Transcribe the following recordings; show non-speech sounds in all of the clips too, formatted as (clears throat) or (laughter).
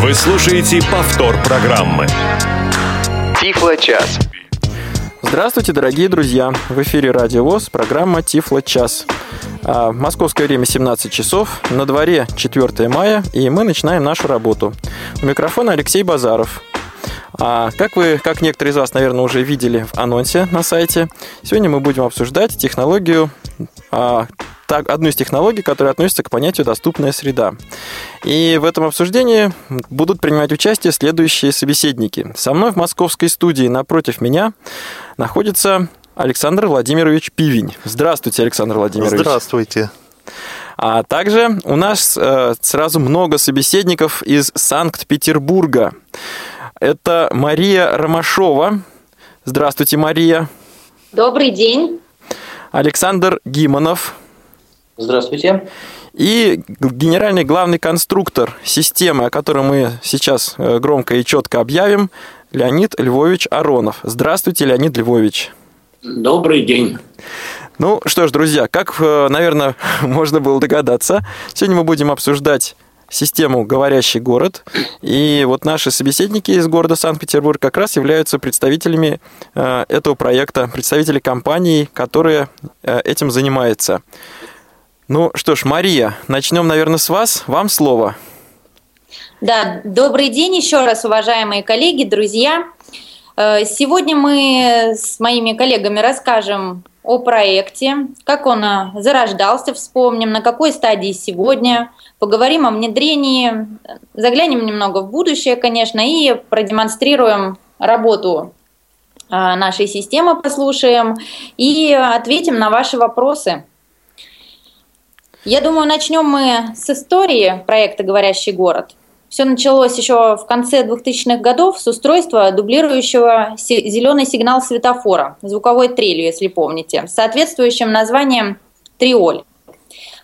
Вы слушаете повтор программы. Тифло-час. Здравствуйте, дорогие друзья! В эфире Радио ВОЗ, программа «Тифло-час». А, Московское время 17 часов, на дворе 4 мая, и мы начинаем нашу работу. У микрофона Алексей Базаров. А как вы, как некоторые из вас, наверное, уже видели в анонсе на сайте, сегодня мы будем обсуждать технологию а, так, одну из технологий, которая относится к понятию «доступная среда». И в этом обсуждении будут принимать участие следующие собеседники. Со мной в московской студии напротив меня находится Александр Владимирович Пивень. Здравствуйте, Александр Владимирович. Здравствуйте. А также у нас э, сразу много собеседников из Санкт-Петербурга. Это Мария Ромашова. Здравствуйте, Мария. Добрый день. Александр Гимонов. Здравствуйте. И генеральный главный конструктор системы, о которой мы сейчас э, громко и четко объявим, Леонид Львович Аронов. Здравствуйте, Леонид Львович. Добрый день. Ну что ж, друзья, как, э, наверное, (laughs) можно было догадаться, сегодня мы будем обсуждать систему «Говорящий город». И вот наши собеседники из города Санкт-Петербург как раз являются представителями э, этого проекта, представители компании, которая этим занимается. Ну что ж, Мария, начнем, наверное, с вас. Вам слово. Да, добрый день еще раз, уважаемые коллеги, друзья. Э, сегодня мы с моими коллегами расскажем о проекте, как он э, зарождался, вспомним, на какой стадии сегодня, поговорим о внедрении, заглянем немного в будущее, конечно, и продемонстрируем работу э, нашей системы, послушаем и ответим на ваши вопросы. Я думаю, начнем мы с истории проекта «Говорящий город». Все началось еще в конце 2000-х годов с устройства, дублирующего зеленый сигнал светофора, звуковой трелью, если помните, с соответствующим названием «Триоль».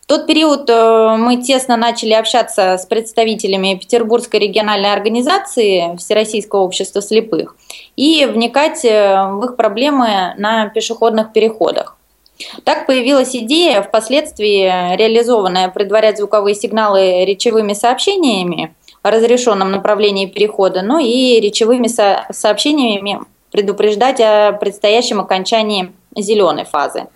В тот период э, мы тесно начали общаться с представителями Петербургской региональной организации Всероссийского общества слепых и вникать э, в их проблемы на пешеходных переходах. Так появилась идея, впоследствии реализованная, предварять звуковые сигналы речевыми сообщениями о разрешенном направлении перехода, ну и речевыми со сообщениями предупреждать о предстоящем окончании зеленой фазы.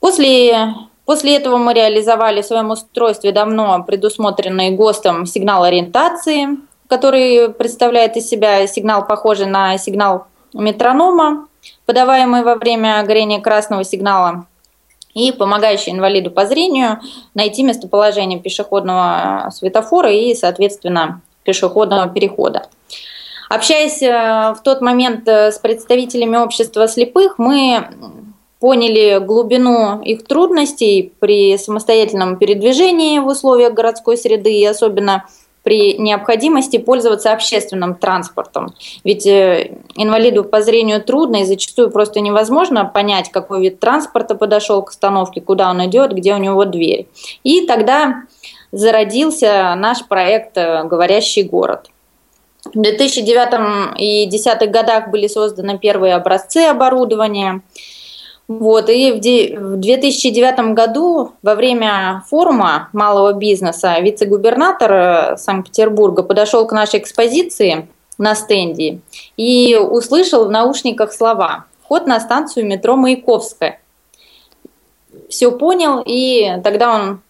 После, после этого мы реализовали в своем устройстве давно предусмотренный ГОСТом сигнал ориентации, который представляет из себя сигнал, похожий на сигнал метронома, подаваемый во время горения красного сигнала и помогающий инвалиду по зрению найти местоположение пешеходного светофора и, соответственно, пешеходного перехода. Общаясь э, в тот момент э, с представителями общества слепых, мы поняли глубину их трудностей при самостоятельном передвижении в условиях городской среды и особенно при необходимости пользоваться общественным транспортом. Ведь э, инвалиду по зрению трудно и зачастую просто невозможно понять, какой вид транспорта подошел к остановке, куда он идет, где у него дверь. И тогда зародился наш проект э, «Говорящий город». В 2009 и 2010 годах были созданы первые образцы оборудования – вот, и в 2009 году во время форума малого бизнеса вице-губернатор э, Санкт-Петербурга подошел к нашей экспозиции на стенде и услышал в наушниках слова «Вход на станцию метро Маяковская». Все понял, и тогда он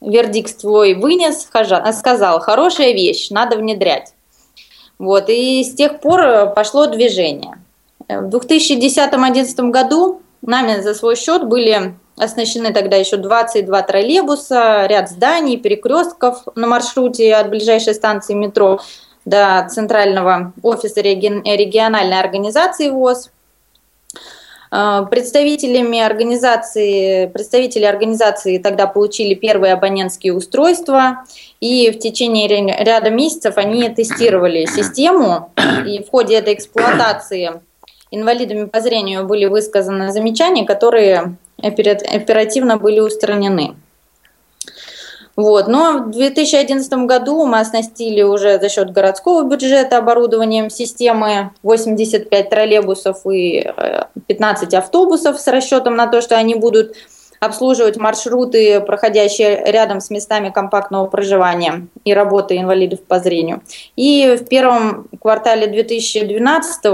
вердикт свой вынес, сказал «Хорошая вещь, надо внедрять». Вот, и с тех пор пошло движение. В 2010-2011 году Нами за свой счет были оснащены тогда еще 22 троллейбуса, ряд зданий, перекрестков на маршруте от ближайшей станции метро до центрального офиса региональной организации ВОЗ. Э, представителями организации, представители организации тогда получили первые абонентские устройства, и в течение ряда месяцев они тестировали систему, и в ходе этой эксплуатации инвалидами по зрению были высказаны замечания, которые оперативно были устранены. Вот. Но в 2011 году мы оснастили уже за счет городского бюджета оборудованием системы 85 троллейбусов и 15 э, автобусов с расчетом на то, что они будут обслуживать маршруты, проходящие рядом с местами компактного проживания и работы инвалидов по зрению. И в первом квартале 2012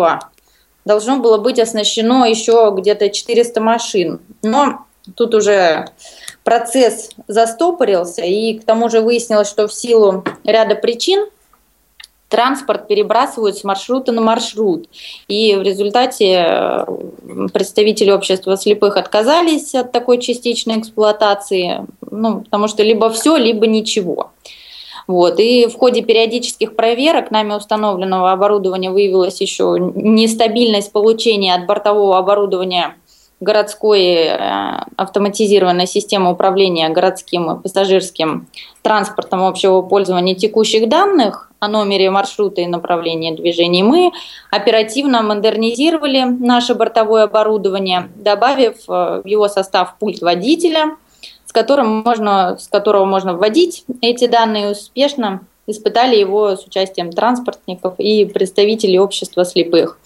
должно было быть оснащено еще где-то 400 машин. Но тут уже процесс застопорился, и к тому же выяснилось, что в силу ряда причин транспорт перебрасывают с маршрута на маршрут. И в результате э, представители общества слепых отказались от такой частичной эксплуатации, ну, потому что либо все, либо ничего. Вот. И в ходе периодических проверок нами установленного оборудования выявилась еще нестабильность получения от бортового оборудования городской э, автоматизированной системы управления городским и пассажирским транспортом общего пользования текущих данных о номере маршрута и направлении движения. Мы оперативно модернизировали наше бортовое оборудование, добавив э, в его состав пульт водителя, которым можно, с которого можно вводить эти данные успешно испытали его с участием транспортников и представителей общества слепых.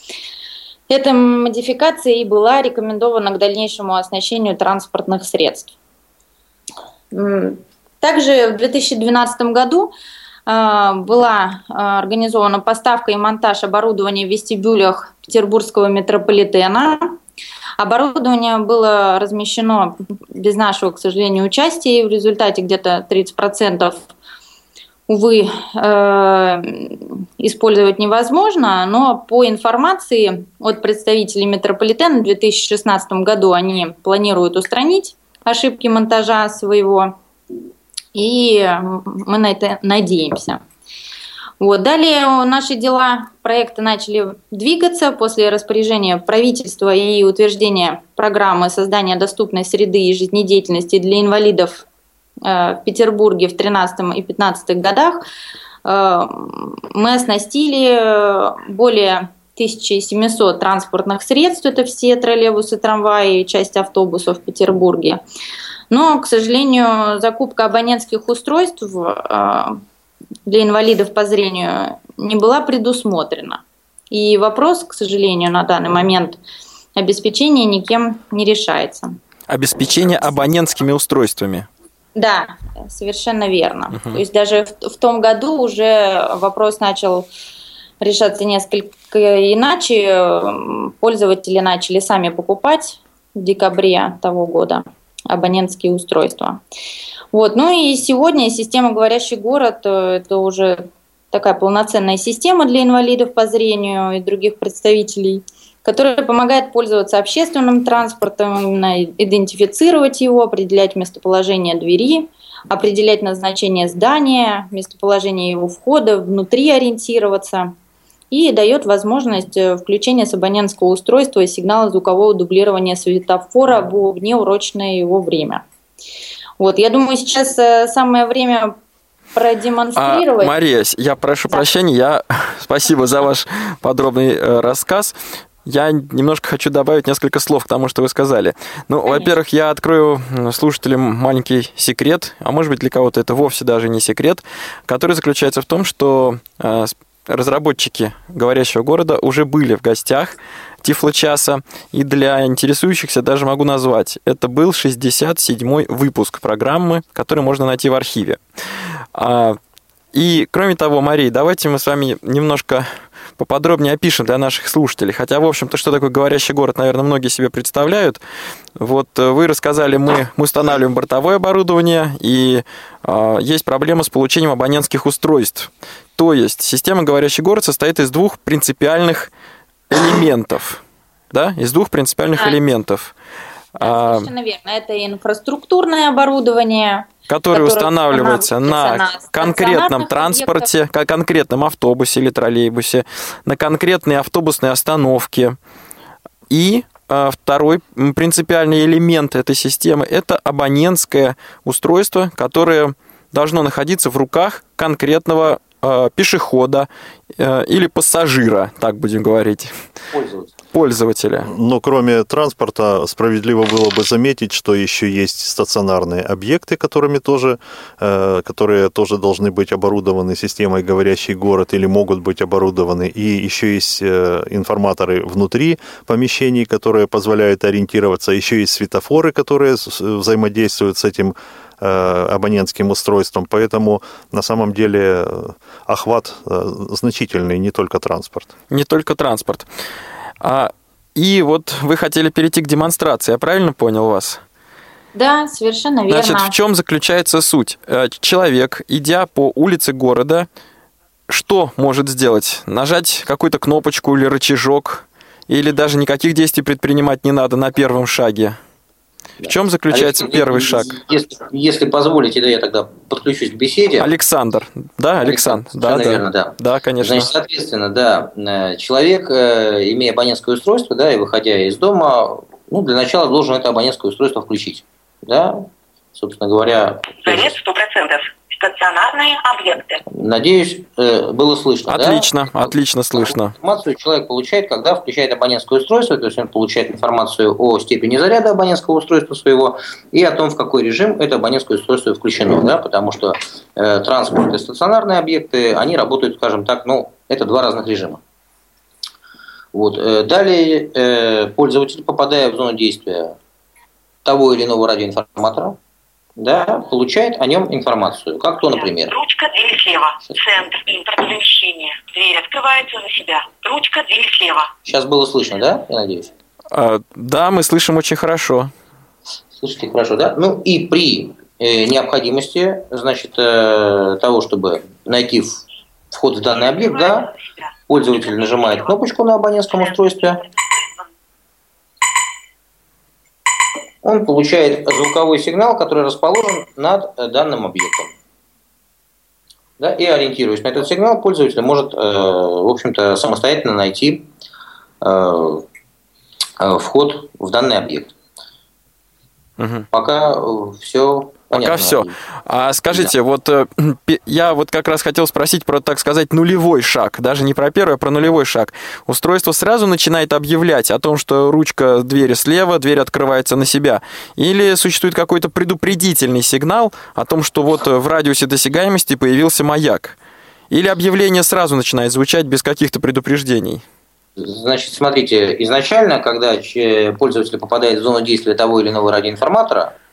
Эта модификация и была рекомендована к дальнейшему оснащению транспортных средств. Также в 2012 году а, была а, организована поставка и монтаж оборудования в вестибюлях Петербургского метрополитена. Оборудование было размещено без нашего, к сожалению, участия, и в результате где-то 30% увы, э, использовать невозможно, но по информации от представителей метрополитена в 2016 году они планируют устранить ошибки монтажа своего, и мы на это надеемся. Вот. Далее наши дела проекта начали двигаться после распоряжения правительства и утверждения программы создания доступной среды и жизнедеятельности для инвалидов Э, в Петербурге в 13 и 15 годах э, мы оснастили более 1700 транспортных средств, это все троллейбусы, трамваи, часть автобусов в Петербурге. Но, к сожалению, закупка абонентских устройств э, для инвалидов по зрению не была предусмотрена. И вопрос, к сожалению, на данный момент обеспечения никем не решается. Обеспечение абонентскими устройствами. Да, совершенно верно. Угу. То есть даже в, в том году уже вопрос начал решаться несколько иначе. Пользователи начали сами покупать в декабре того года абонентские устройства. Вот. Ну и сегодня система «Говорящий город» – это уже такая полноценная система для инвалидов по зрению и других представителей – которая помогает пользоваться общественным транспортом, именно идентифицировать его, определять местоположение двери, определять назначение здания, местоположение его входа, внутри ориентироваться и дает возможность э, включения с абонентского устройства сигнала звукового дублирования светофора в внеурочное его время. Вот, я думаю, сейчас э, самое время продемонстрировать. А, Мария, я прошу да. прощения, я (laughs) спасибо за ваш подробный э, рассказ. Я немножко хочу добавить несколько слов к тому, что вы сказали. Ну, во-первых, я открою слушателям маленький секрет, а может быть для кого-то это вовсе даже не секрет, который заключается в том, что э, разработчики «Говорящего города» уже были в гостях Тифло-часа, и для интересующихся даже могу назвать. Это был 67-й выпуск программы, который можно найти в архиве. А, и, кроме того, Мария, давайте мы с вами немножко поподробнее опишем для наших слушателей. Хотя, в общем-то, что такое говорящий город, наверное, многие себе представляют. Вот э, вы рассказали, мы, мы устанавливаем бортовое оборудование, и э, есть проблема с получением абонентских устройств. То есть система «Говорящий город» состоит из двух принципиальных элементов. Да, из двух принципиальных элементов. Да, совершенно верно. Это инфраструктурное оборудование, который устанавливается на конкретном транспорте, объектов. конкретном автобусе или троллейбусе, на конкретной автобусной остановке. И а, второй принципиальный элемент этой системы – это абонентское устройство, которое должно находиться в руках конкретного э, пешехода э, или пассажира, так будем говорить? Пользоваться пользователя. Но кроме транспорта справедливо было бы заметить, что еще есть стационарные объекты, которыми тоже, э, которые тоже должны быть оборудованы системой «Говорящий город» или могут быть оборудованы. И еще есть э, информаторы внутри помещений, которые позволяют ориентироваться. Еще есть светофоры, которые взаимодействуют с этим абонентским устройством. Поэтому на самом деле охват значительный, не только транспорт. Не только транспорт. А, и вот вы хотели перейти к демонстрации, я правильно понял вас? Да, совершенно верно. Значит, в чем заключается суть? Э, человек, идя по улице города, что может сделать? Нажать какую-то кнопочку или рычажок? Или даже никаких действий предпринимать не надо на первом шаге? В чем заключается а первый если, шаг? Если, если позволите, да, я тогда подключусь к беседе. Александр, да, Александр, Александр да, да. Верно, да. Да, конечно. Значит, соответственно, да, э, человек, э, имея абонентское устройство, да, и выходя из дома, ну, для начала должен это абонентское устройство включить, да, собственно говоря. Заряд 100% стационарные объекты. Надеюсь, э, было слышно. Отлично, да? отлично слышно. Информацию человек получает, когда включает абонентское устройство, то есть он получает информацию о степени заряда абонентского устройства своего и о том, в какой режим это абонентское устройство включено, да, потому что э, транспорт и стационарные объекты, они работают, скажем так, ну, это два разных режима. Вот. Э, далее э, пользователь, попадая в зону действия того или иного радиоинформатора, да, получает о нем информацию. Как то, например. Ручка двери слева. Центр импортозамещения. Дверь открывается за себя. Ручка двери слева. Сейчас было слышно, да, я надеюсь? А, да, мы слышим очень хорошо. Слышите хорошо, да? Ну и при э, необходимости, значит, э, того, чтобы найти вход в данный объект, да, пользователь нажимает кнопочку на абонентском устройстве, он получает звуковой сигнал, который расположен над э, данным объектом. Да, и ориентируясь на этот сигнал, пользователь может, э, в общем-то, самостоятельно найти э, вход в данный объект. Угу. Пока все Понятно. Пока все. А скажите, да. вот э, (clears throat) я вот как раз хотел спросить про, так сказать, нулевой шаг, даже не про первый, а про нулевой шаг. Устройство сразу начинает объявлять о том, что ручка двери слева, дверь открывается на себя. Или существует какой-то предупредительный сигнал о том, что вот в радиусе досягаемости появился маяк. Или объявление сразу начинает звучать без каких-то предупреждений. Значит, смотрите, изначально, когда пользователь попадает в зону действия того или иного радиоинформатора, Э,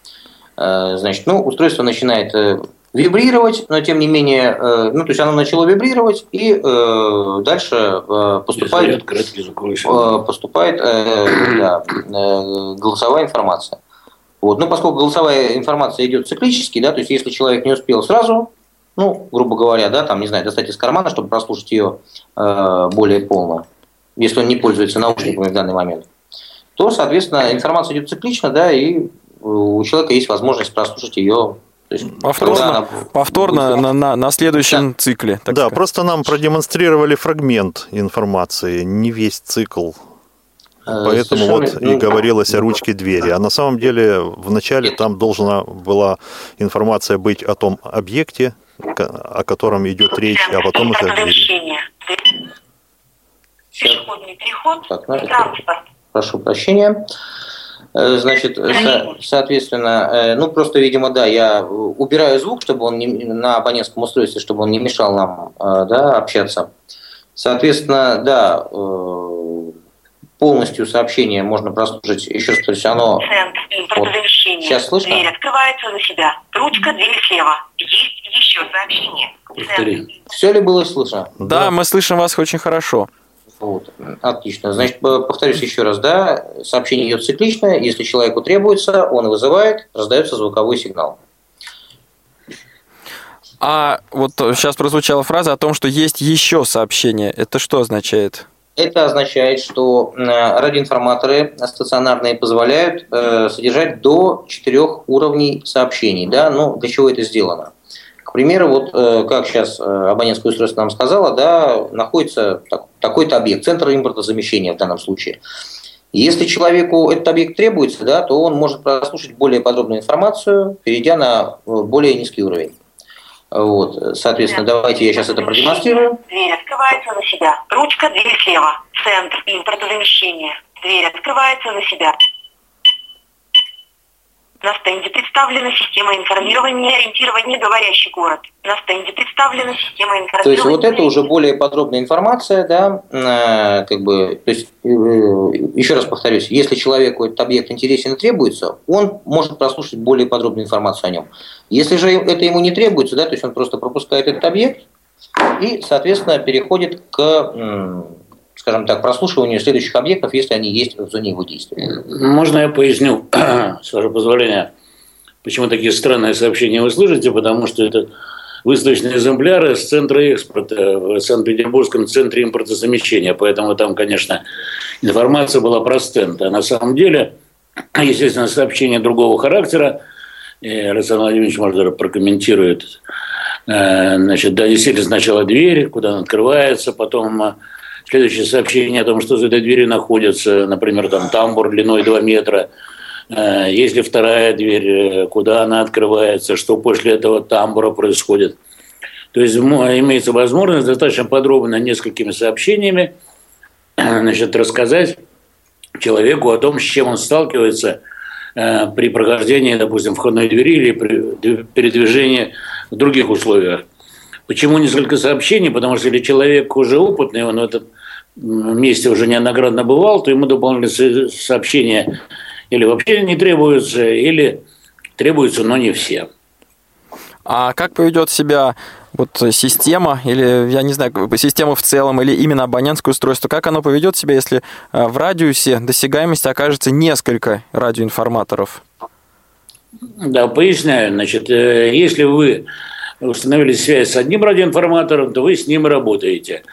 значит, ну, устройство начинает э, вибрировать, но тем не менее, э, ну, то есть оно начало вибрировать и э, дальше э, поступает, э, поступает э, да, э, голосовая информация. Вот. Ну, поскольку голосовая информация идет циклически, да, то есть если человек не успел сразу, ну, грубо говоря, да, там, не знаю, достать из кармана, чтобы прослушать ее э, более полно, если он не пользуется наушниками в данный момент, то, соответственно, информация идет циклично, да, и у человека есть возможность прослушать ее есть, повторно, она... повторно на, на, на следующем да. цикле. да, сказать. просто нам продемонстрировали фрагмент информации, не весь цикл. Э, Поэтому вот и ну, говорилось о ручке двери. А на самом деле вначале там должна была информация быть о том объекте, о котором идет речь, а потом уже двери. Пешеходный переход, так, ну, транспорт. Прошу прощения. Э, значит, со, соответственно, э, ну просто, видимо, да, я убираю звук, чтобы он не, на абонентском устройстве, чтобы он не мешал нам э, да, общаться. Соответственно, да, полностью сообщение можно прослушать еще раз, то есть оно... Центр вот, сейчас слышно? Дверь открывается за себя. Ручка, дверь слева. Есть еще сообщение. Центр. Все ли было слышно? Да, да, мы слышим вас очень хорошо. Вот. Отлично. Значит, повторюсь еще раз, да, сообщение идет циклично. Если человеку требуется, он вызывает, раздается звуковой сигнал. А вот сейчас прозвучала фраза о том, что есть еще сообщение. Это что означает? Это означает, что радиоинформаторы стационарные позволяют э, содержать до четырех уровней сообщений. Да? Ну, для чего это сделано? Примеру, вот э, как сейчас э, абонентское устройство нам сказало, да, находится такой-то объект, центр импортозамещения в данном случае. Если человеку этот объект требуется, да, то он может прослушать более подробную информацию, перейдя на э, более низкий уровень. Вот, соответственно, давайте я сейчас это продемонстрирую. Дверь открывается на себя. Ручка, дверь слева. Центр импортозамещения. Дверь открывается на себя. На стенде представлена система информирования и ориентирования «Говорящий город». На стенде представлена система информирования... То есть вот это уже более подробная информация, да, э, как бы, то есть, э, еще раз повторюсь, если человеку этот объект интересен и требуется, он может прослушать более подробную информацию о нем. Если же это ему не требуется, да, то есть он просто пропускает этот объект и, соответственно, переходит к скажем так, прослушиванию следующих объектов, если они есть в зоне его действия. Можно я поясню, (clears throat) с вашего позволения, почему такие странные сообщения вы слышите, потому что это выставочные экземпляры с центра экспорта в Санкт-Петербургском центре импортозамещения. Поэтому там, конечно, информация была про стенд. А на самом деле, (clears throat) естественно, сообщение другого характера. И Александр Владимирович, может, даже прокомментирует. Э, значит, да, действительно, сначала дверь, куда она открывается, потом Следующее сообщение о том, что за этой дверью находится, например, там тамбур длиной 2 метра. Э, есть ли вторая дверь, э, куда она открывается, что после этого тамбура происходит. То есть имеется возможность достаточно подробно несколькими сообщениями значит, рассказать человеку о том, с чем он сталкивается э, при прохождении, допустим, входной двери или при передвижении в других условиях. Почему несколько сообщений? Потому что если человек уже опытный, он в этом месте уже неоднократно бывал, то ему дополнительные сообщения или вообще не требуются, или требуются, но не все. А как поведет себя вот система, или, я не знаю, система в целом, или именно абонентское устройство, как оно поведет себя, если э, в радиусе досягаемости окажется несколько радиоинформаторов? Да, поясняю. Значит, э, если вы установили связь с одним радиоинформатором, то вы с ним работаете.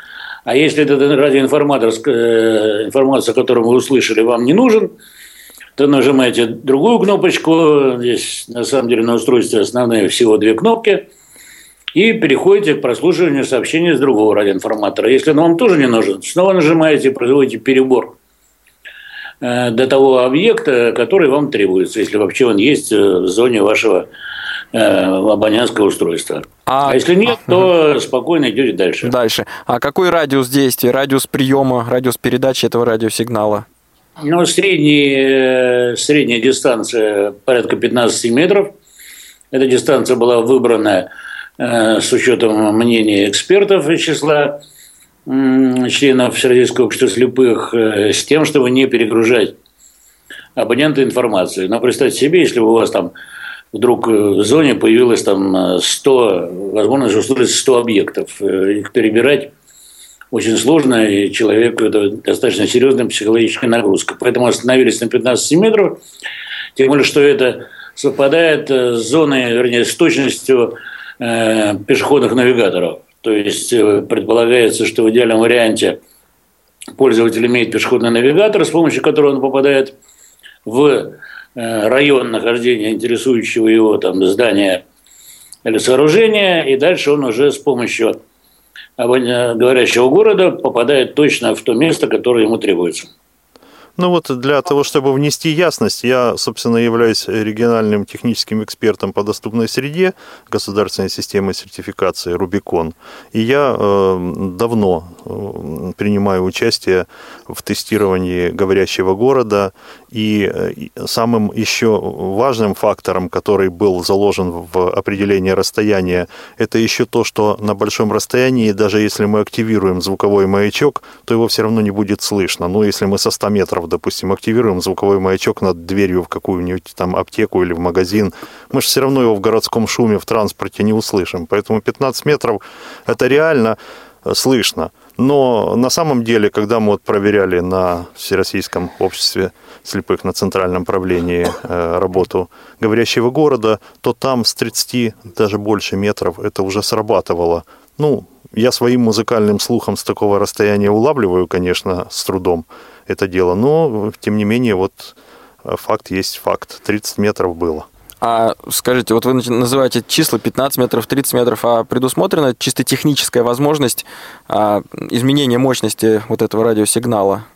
А если этот радиоинформатор, э, информация, которую вы услышали, вам не нужен, то нажимаете другую кнопочку. Здесь на самом деле на устройстве основные всего две кнопки. И переходите к прослушиванию сообщения с другого радиоинформатора. Если он вам тоже не нужен, снова нажимаете и производите перебор э, до того объекта, который вам требуется, если вообще он есть в зоне вашего Э, абонентское устройство. А, а если нет, то спокойно идете дальше. Дальше. А какой радиус действия, радиус приема, радиус передачи этого радиосигнала? Ну, средний, э, средняя дистанция порядка 15 метров. Эта дистанция была выбрана э, с учетом мнения экспертов из числа членов Всероссийского общества слепых с тем, чтобы не перегружать абонента информацией. Но представьте себе, если у вас там вдруг в зоне появилось там 100, возможно, услышать 100 объектов. Э, их перебирать очень сложно, и человеку это достаточно серьезная психологическая нагрузка. Поэтому остановились на 15 метров, тем более, что это совпадает с зоной, вернее, с точностью э, пешеходных навигаторов. То есть э, предполагается, что в идеальном варианте пользователь имеет пешеходный навигатор, с помощью которого он попадает в Э, район нахождения интересующего его там здания или сооружения, и дальше он уже с помощью говорящего города попадает точно в то место, которое ему требуется. Ну вот для того, чтобы внести ясность, я, собственно, являюсь региональным техническим экспертом по доступной среде государственной системы сертификации Рубикон. И я э, давно э, принимаю участие в тестировании говорящего города. И э, самым еще важным фактором, который был заложен в определение расстояния, это еще то, что на большом расстоянии, даже если мы активируем звуковой маячок, то его все равно не будет слышно. Ну, если мы со 100 метров метров, допустим, активируем звуковой маячок над дверью в какую-нибудь там аптеку или в магазин, мы же все равно его в городском шуме, в транспорте не услышим. Поэтому 15 метров – это реально э, слышно. Но на самом деле, когда мы вот проверяли на Всероссийском обществе слепых на центральном правлении э, работу говорящего города, то там с 30, даже больше метров это уже срабатывало. Ну, я своим музыкальным слухом с такого расстояния улавливаю, конечно, с трудом это дело. Но, тем не менее, вот э, факт есть факт. 30 метров было. А скажите, вот вы называете числа 15 метров, 30 метров, а предусмотрена чисто техническая возможность а, изменения мощности вот этого радиосигнала?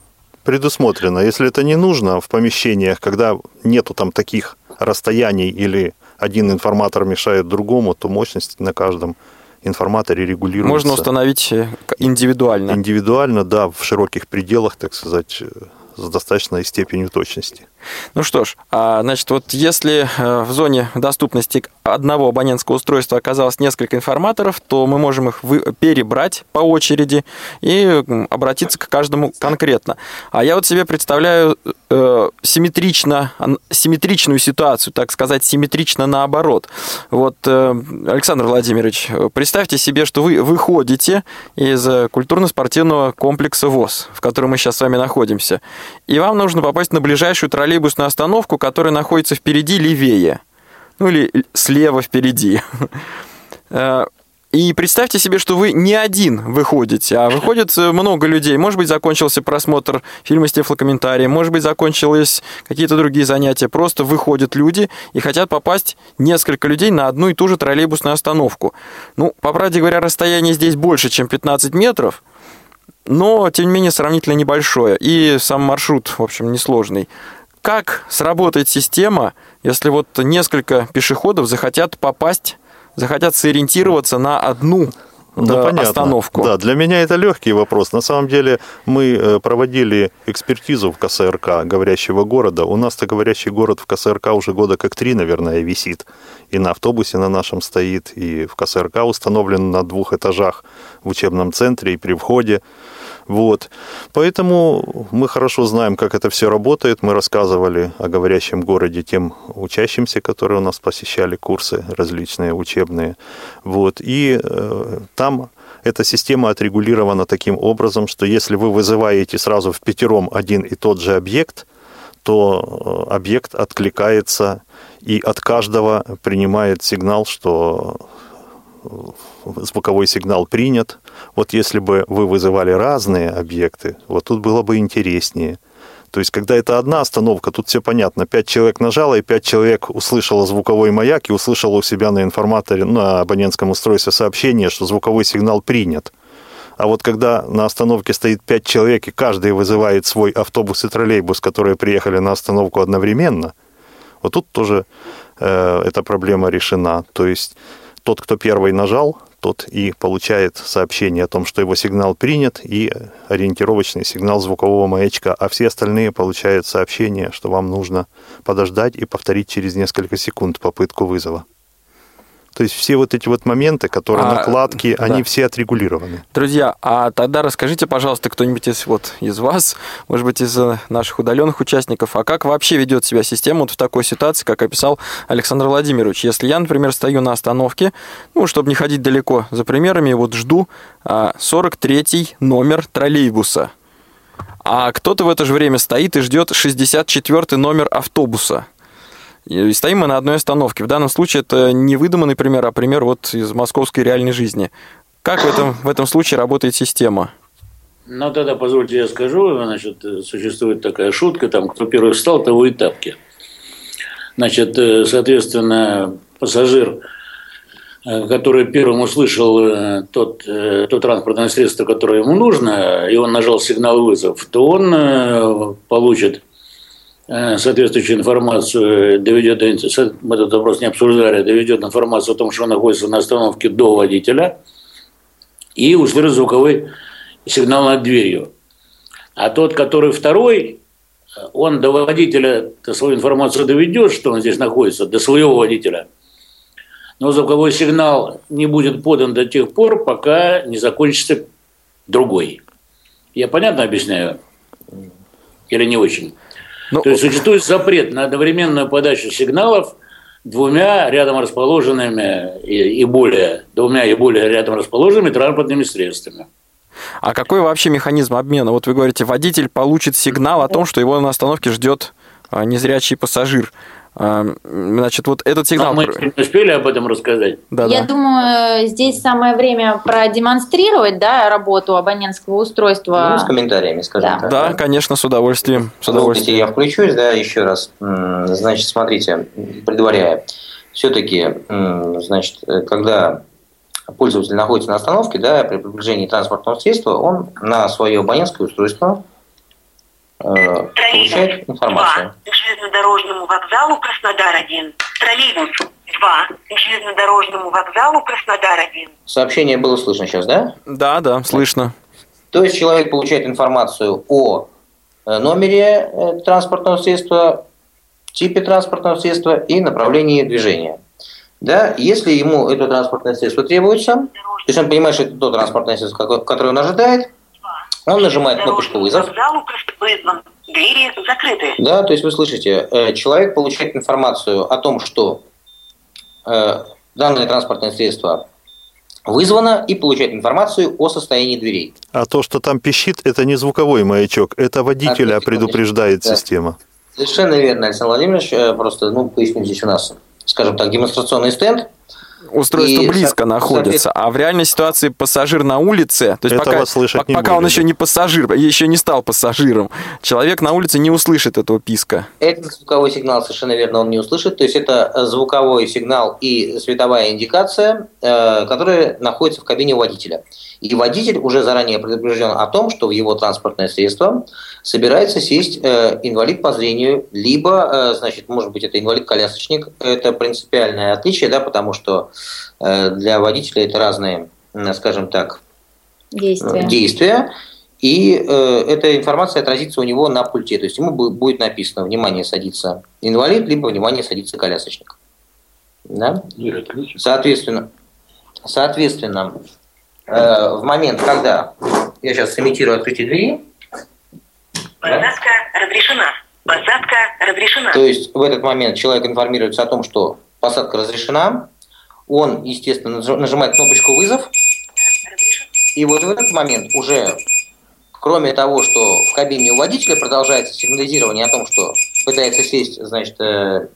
Предусмотрено. Если это не нужно в помещениях, когда нету там таких расстояний или один информатор мешает другому, то мощность на каждом информаторе регулируется. Можно установить э, индивидуально. Индивидуально, да, в широких пределах, так сказать, э, с достаточной степенью точности. Ну что ж, а, значит, вот если э, в зоне доступности одного абонентского устройства оказалось несколько информаторов, то мы можем их перебрать по очереди и обратиться к каждому конкретно. А я вот себе представляю э, симметрично, симметричную ситуацию, так сказать, симметрично наоборот. Вот, э, Александр Владимирович, представьте себе, что вы выходите из культурно-спортивного комплекса ВОЗ, в котором мы сейчас с вами находимся, и вам нужно попасть на ближайшую троллейбусную остановку, которая находится впереди левее. Ну или слева впереди. Э, и представьте себе, что вы не один выходите, а выходит э, много людей. Может быть, закончился просмотр фильма с тефлокомментарием, может быть, закончились какие-то другие занятия. Просто выходят люди и хотят попасть несколько людей на одну и ту же троллейбусную остановку. Ну, по правде говоря, расстояние здесь больше, чем 15 метров – но, тем не менее, сравнительно небольшое. И сам маршрут, в общем, несложный. Как сработает система, если вот несколько пешеходов захотят попасть, захотят сориентироваться на одну да, понятно. остановку. Да, для меня это легкий вопрос. На самом деле мы э, проводили экспертизу в КСРК говорящего города. У нас-то говорящий город в КСРК уже года как три, наверное, висит. И на автобусе на нашем стоит, и в КСРК установлен на двух этажах в учебном центре и при входе. Вот. Поэтому мы хорошо знаем, как это все работает. Мы рассказывали о говорящем городе тем учащимся, которые у нас посещали курсы различные учебные. Вот. И э, там эта система отрегулирована таким образом, что если вы вызываете сразу в пятером один и тот же объект, то э, объект откликается и от каждого принимает сигнал, что звуковой сигнал принят. Вот если бы вы вызывали разные объекты, вот тут было бы интереснее. То есть, когда это одна остановка, тут все понятно. Пять человек нажало, и пять человек услышало звуковой маяк и услышало у себя на информаторе, на абонентском устройстве сообщение, что звуковой сигнал принят. А вот когда на остановке стоит пять человек, и каждый вызывает свой автобус и троллейбус, которые приехали на остановку одновременно, вот тут тоже э, эта проблема решена. То есть тот, кто первый нажал, тот и получает сообщение о том, что его сигнал принят, и ориентировочный сигнал звукового маячка, а все остальные получают сообщение, что вам нужно подождать и повторить через несколько секунд попытку вызова. То есть все вот эти вот моменты, которые а, накладки, да. они все отрегулированы. Друзья, а тогда расскажите, пожалуйста, кто-нибудь из, вот, из вас, может быть, из э, наших удаленных участников, а как вообще ведет себя система вот в такой ситуации, как описал Александр Владимирович? Если я, например, стою на остановке, ну, чтобы не ходить далеко за примерами, вот жду 43-й а, номер троллейбуса, а кто-то в это же время стоит и ждет 64-й номер автобуса – и стоим мы на одной остановке. В данном случае это не выдуманный пример, а пример вот из московской реальной жизни. Как в этом, в этом случае работает система? Ну, тогда позвольте я скажу. Значит, существует такая шутка, там, кто первый встал, того и тапки. Значит, э, соответственно, пассажир, э, который первым услышал э, тот, то транспортное средство, которое ему нужно, и он нажал сигнал вызов, то он получит соответствующую информацию, доведет, мы этот вопрос не обсуждали, доведет информацию о том, что он находится на остановке до водителя, и услышит звуковой сигнал над дверью. А тот, который второй, он до водителя свою информацию доведет, что он здесь находится, до своего водителя. Но звуковой сигнал не будет подан до тех пор, пока не закончится другой. Я понятно объясняю? Или не очень? Ну, То есть существует запрет на одновременную подачу сигналов двумя рядом расположенными и, и более, двумя и более рядом расположенными транспортными средствами. А какой вообще механизм обмена? Вот вы говорите, водитель получит сигнал о том, что его на остановке ждет а, незрячий пассажир. Значит, вот этот сигнал... Но мы не успели об этом рассказать. Да, Я да. думаю, здесь самое время продемонстрировать да, работу абонентского устройства. Ну, с комментариями, скажем да. так. Да, конечно, с удовольствием. С удовольствием. я включусь, да, еще раз. Значит, смотрите, предваряя. Все-таки, значит, когда пользователь находится на остановке, да, при приближении транспортного средства, он на свое абонентское устройство получает информацию. 2 к железнодорожному вокзалу Краснодар-1. Троллейбус 2 к железнодорожному вокзалу Краснодар-1. Сообщение было слышно сейчас, да? Да, да, слышно. То есть человек получает информацию о э, номере э, транспортного средства, типе транспортного средства и направлении движения. Да, если ему это транспортное средство требуется, то есть он понимает, что это то транспортное средство, которое он ожидает, он нажимает кнопочку «Вызов». Двери закрыты. Да, то есть вы слышите, э, человек получает информацию о том, что э, данное транспортное средство вызвано и получает информацию о состоянии дверей. А то, что там пищит, это не звуковой маячок, это водителя предупреждает Да. система. Совершенно верно, Александр Владимирович. Э, Просто, ну, поясню, здесь у нас, скажем так, демонстрационный стенд. Устройство И, близко со- находится, а в реальной ситуации пассажир на улице, то есть Этого пока, пока он будет. еще не пассажир, еще не стал пассажиром, человек на улице не услышит этого писка. Этот звуковой сигнал совершенно верно он не услышит. То есть это э, звуковой сигнал и световая индикация, э, которая находится в кабине у водителя. И водитель уже заранее предупрежден о том, что в его транспортное средство собирается сесть э, инвалид по зрению, либо, э, значит, может быть, это инвалид-колясочник. Это принципиальное отличие, да, потому что э, для водителя это разные, скажем так, Действия. действия, и э, эта информация отразится у него на пульте. То есть ему бу- будет написано «Внимание, садится инвалид», либо «Внимание, садится колясочник». Да? Соответственно, соответственно э, в момент, когда я сейчас сымитирую открытие двери, Посадка разрешена. Посадка разрешена. то есть в этот момент человек информируется о том, что посадка разрешена, он, естественно, наж- нажимает кнопочку «Вызов», И вот в этот момент уже, кроме того, что в кабине у водителя продолжается сигнализирование о том, что пытается сесть, значит, э,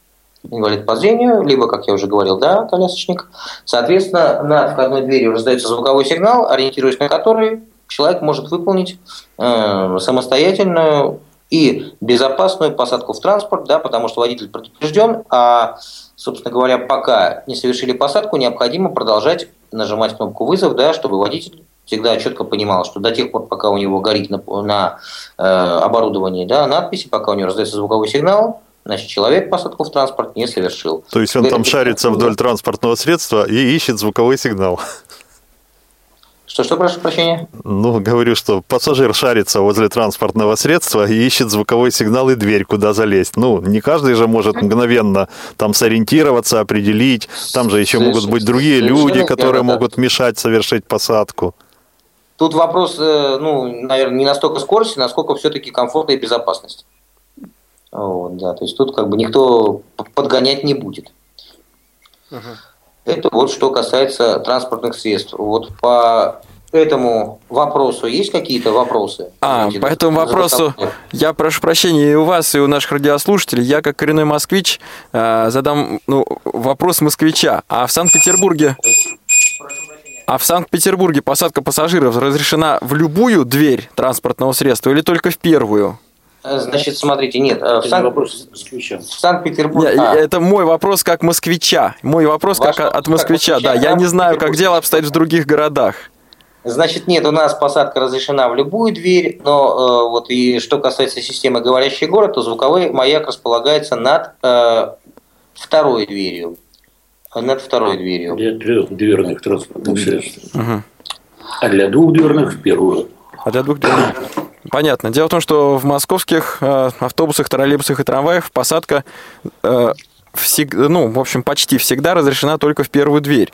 инвалид по зрению, либо, как я уже говорил, да, колясочник, соответственно, над входной дверью раздается звуковой сигнал, ориентируясь на который человек может выполнить э, самостоятельную и безопасную посадку в транспорт, да, потому что водитель предупрежден, а, собственно говоря, пока не совершили посадку, необходимо продолжать нажимать кнопку вызов, да, чтобы водитель всегда четко понимал, что до тех пор, пока у него горит на, на э, оборудовании да, надписи, пока у него раздается звуковой сигнал, значит, человек посадку в транспорт не совершил. То есть он там шарится вдоль транспортного средства и ищет звуковой сигнал. Что, что, прошу прощения? Ну, говорю, что пассажир шарится возле транспортного средства и ищет звуковой сигнал и дверь, куда залезть. Ну, не каждый же может мгновенно там сориентироваться, определить. Там же еще могут быть другие Совершенно люди, верно, которые да. могут мешать совершить посадку. Тут вопрос, э, ну, наверное, не настолько скорости, насколько все-таки комфорта и безопасность. Вот, да, то есть тут как бы никто подгонять не будет. Это вот что касается транспортных средств. Вот по этому вопросу есть какие-то вопросы? А, Знаете, по этому вопросу я прошу прощения и у вас, и у наших радиослушателей. Я, как коренной москвич, э, задам ну, вопрос москвича. А в Санкт-Петербурге... А в Санкт-Петербурге посадка пассажиров разрешена в любую дверь транспортного средства или только в первую? Э, Значит, смотрите, нет, в, Это не Сан- вопрос в Санкт-Петербурге... А, Это мой вопрос как москвича. Мой вопрос Ваш как вопрос от как москвича, москвича, да. Я не знаю, как дело обстоит в других городах. Значит, нет, у нас посадка разрешена в любую дверь, но э, вот и что касается системы «Говорящий город», то звуковой маяк располагается над э, второй дверью. Над второй дверью. Для трехдверных транспортных средств. Мгм. А для двухдверных в первую. А для двух дверей. Понятно. Дело в том, что в московских э, автобусах, троллейбусах и трамваях посадка э, всег- ну, в общем, почти всегда разрешена только в первую дверь.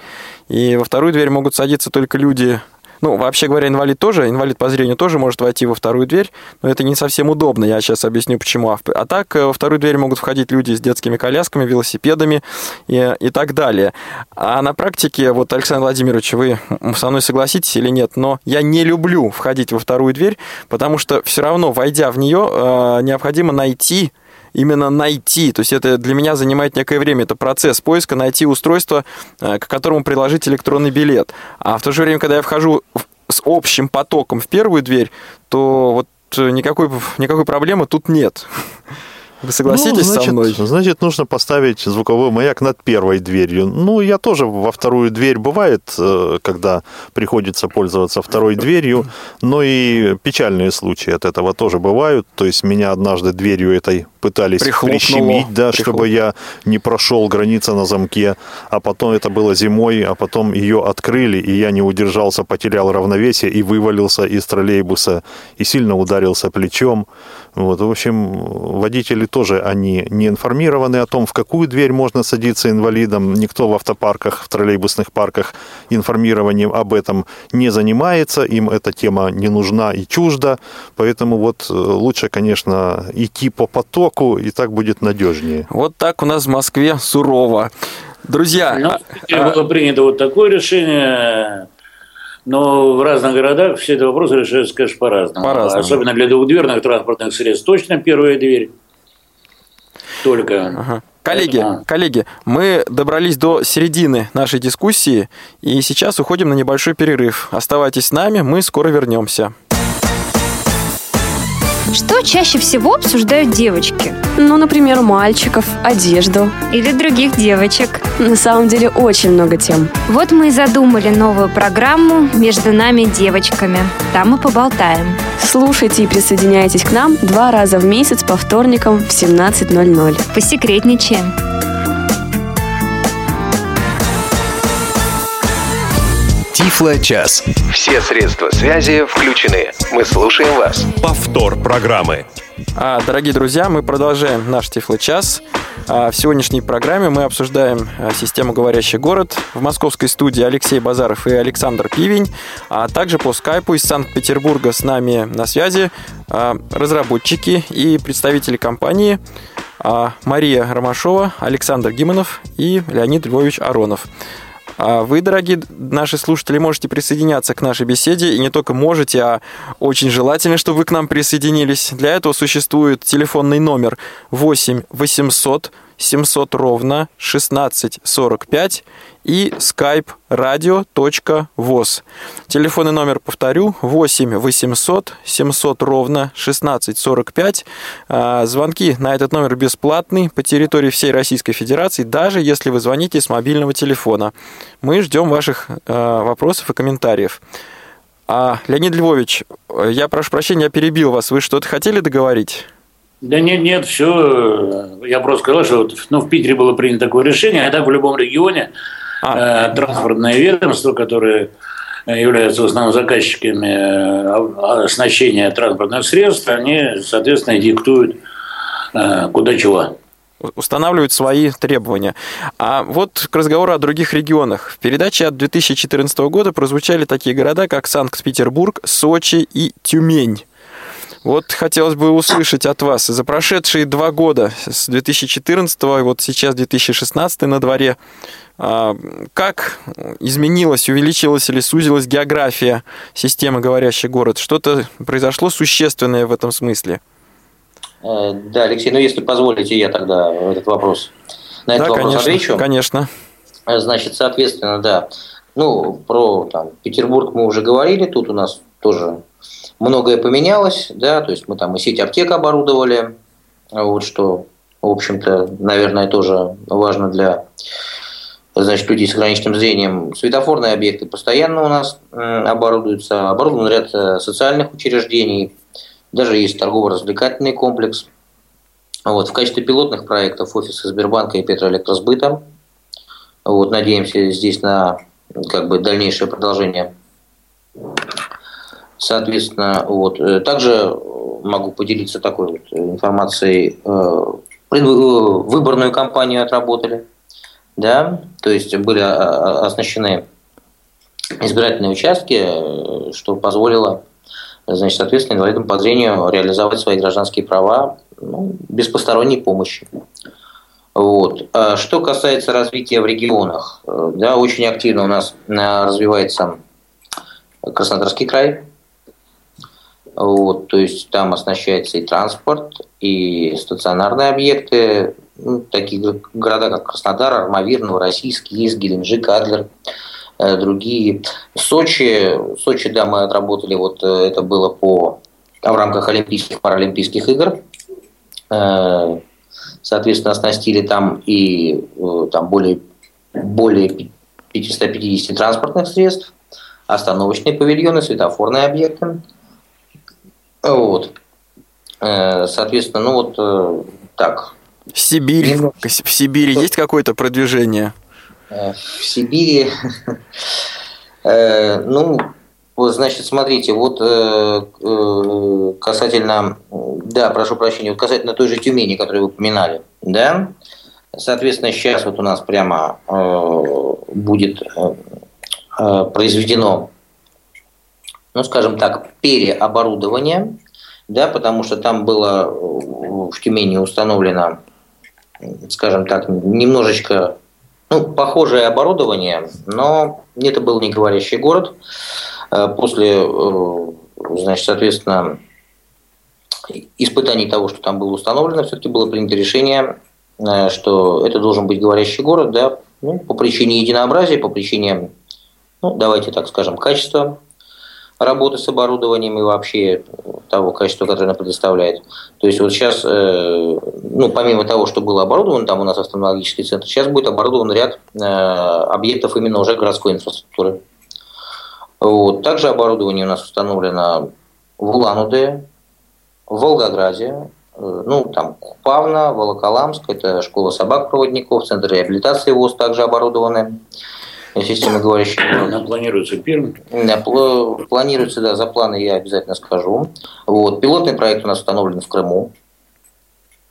И во вторую дверь могут садиться только люди... Ну, вообще говоря, инвалид тоже, инвалид по зрению тоже может войти во вторую дверь, но это не совсем удобно, я сейчас объясню почему. А А так, э, во вторую дверь могут входить люди с детскими колясками, велосипедами и, и так далее. А на практике, вот, Александр Владимирович, вы со мной согласитесь или нет, но я не люблю входить во вторую дверь, потому что все равно, войдя в нее, э, необходимо найти именно найти. То есть это для меня занимает некое время. Это процесс поиска, найти устройство, э, к которому приложить электронный билет. А в то же время, когда я вхожу с общим потоком в первую дверь, то вот э, никакой, никакой проблемы тут нет. (laughs) Вы согласитесь ну, значит, со мной? Значит, нужно поставить звуковой маяк над первой дверью. Ну, я тоже во вторую дверь бывает, э, когда приходится пользоваться второй дверью, но и печальные случаи от этого тоже бывают. То есть меня однажды дверью этой пытались Прихлопнуло. прищемить, да, Прихлоп- чтобы я не прошел граница на замке, а потом это было зимой, а потом ее открыли, и я не удержался, потерял равновесие и вывалился из троллейбуса и сильно ударился плечом. Вот, в общем, водители тоже, они не информированы о том, в какую дверь можно садиться инвалидом. Никто в автопарках, в троллейбусных парках информированием об этом не занимается, им эта тема не нужна и чужда, поэтому вот э, лучше, конечно, идти по потоку, и так будет надежнее. Вот так у нас в Москве сурово. Друзья, Ну, а- было принято вот такое решение, но в разных городах все эти вопросы решаются, конечно, по-разному. По-разному. Особенно для двухдверных транспортных средств точно первая дверь. Только. Ага. Коллеги, Поэтому- коллеги, мы добрались до середины нашей дискуссии, и сейчас уходим на небольшой перерыв. Оставайтесь с нами, мы скоро вернемся. Что чаще всего обсуждают девочки? Ну, например, мальчиков, одежду. Или других девочек? На самом деле очень много тем. Вот мы и задумали новую программу «Между нами девочками». Там мы поболтаем. Слушайте и присоединяйтесь к нам два раза в месяц по вторникам в 17.00. Посекретничаем. Тифло-час. Все средства связи включены. Мы слушаем вас. Повтор программы. А, дорогие друзья, мы продолжаем наш Тифло-час. А, В сегодняшней программе мы обсуждаем а, систему «Говорящий город». В московской студии Алексей Базаров и Александр Пивень. А также по скайпу из Санкт-Петербурга с нами на связи а, разработчики и представители компании а, Мария Ромашова, Александр Гимонов и Леонид Львович Аронов. А Вы, дорогие наши слушатели, можете присоединяться к нашей беседе, и не только можете, а очень желательно, чтобы вы к нам присоединились. Для этого существует телефонный номер 8 800 700 ровно 1645 и skype radio.voz. Телефонный номер, повторю, 8 800 700 ровно 1645. А, Звонки на этот номер бесплатны по территории всей Российской Федерации, даже если вы звоните с мобильного телефона. Мы ждем ваших э, вопросов и комментариев. А, Леонид Львович, я прошу прощения, я перебил вас. Вы что-то хотели договорить? Да нет, нет, все. Я просто сказал, что вот, ну, в Питере было принято такое решение, а так в любом регионе А. э, транспортное ведомство, которые являются в основном заказчиками э, оснащения транспортных средств, они, соответственно, диктуют э, куда чего. устанавливают свои требования. А вот к разговору о других регионах. В передаче от 2014 года прозвучали такие города, как Санкт-Петербург, Сочи и Тюмень. Вот хотелось бы услышать от вас за прошедшие два года, с 2014 и вот сейчас 2016 на дворе, а, как изменилась, увеличилась или сузилась география системы «Говорящий город»? Что-то произошло существенное в этом смысле? Э, Да, Алексей, ну если позволите, я тогда этот вопрос на этот да, вопрос конечно, отвечу. конечно. Э, Значит, соответственно, да. Ну, про там, Петербург мы уже говорили, тут у нас тоже многое поменялось, да, то есть мы там и сеть аптек оборудовали, вот что, в общем-то, наверное, тоже важно для значит, людей с ограниченным зрением. Светофорные объекты постоянно у нас оборудуются, оборудован ряд э, социальных учреждений, даже есть торгово-развлекательный комплекс. Вот, в качестве пилотных проектов офисы Сбербанка и Петроэлектросбыта. Вот, надеемся здесь на как бы дальнейшее продолжение. Соответственно, вот. э, Также могу поделиться такой вот информацией. Э, э, Выборную кампанию отработали, да, то есть были а, а, оснащены избирательные участки, что позволило, значит, соответственно, инвалидам по зрению реализовать свои гражданские права ну, без посторонней помощи. Вот. А Что касается развития в регионах, да, очень активно у нас развивается Краснодарский край. Вот, то есть там оснащается и транспорт, и стационарные объекты, ну, такие го- города, как Краснодар, Армавир, Новороссийск, есть Геленджик, Адлер, э, другие. Сочи, Сочи, да, мы отработали, вот э, это было по в рамках Олимпийских, Паралимпийских игр. Э, Соответственно, оснастили там и там более, более 550 транспортных средств, остановочные павильоны, светофорные объекты. Вот. Э, соответственно, ну вот э, так. В Сибири, в Сибири есть какое-то продвижение? В Сибири, (laughs) ну, Значит, смотрите, вот касательно, да, прошу прощения, вот касательно той же Тюмени, которую вы упоминали, да, соответственно, сейчас вот у нас прямо будет произведено, ну, скажем так, переоборудование да, потому что там было э, в Тюмени установлено, скажем так, немножечко ну, похожее оборудование, но это был не говорящий город. Э, после, э, значит, соответственно, испытаний того, что там было установлено, все-таки было принято решение, что это должен быть говорящий город, да, ну, по причине единообразия, по причине, ну, давайте так скажем, качества работы с оборудованием и вообще того качества, которое она предоставляет. То есть вот сейчас, э, ну, помимо того, что было оборудовано, там у нас офтальмологический центр, сейчас будет оборудован ряд э, объектов именно уже городской инфраструктуры. Вот. Также оборудование у нас установлено в Улан-Удэ, в Волгограде, э, ну, там Купавна, Волоколамск, это школа собак-проводников, центр реабилитации ВОЗ также оборудованы системы говорящих Она планируется Пермь? Да, планируется, да, за планы я обязательно скажу. Вот. Пилотный проект у нас установлен в Крыму.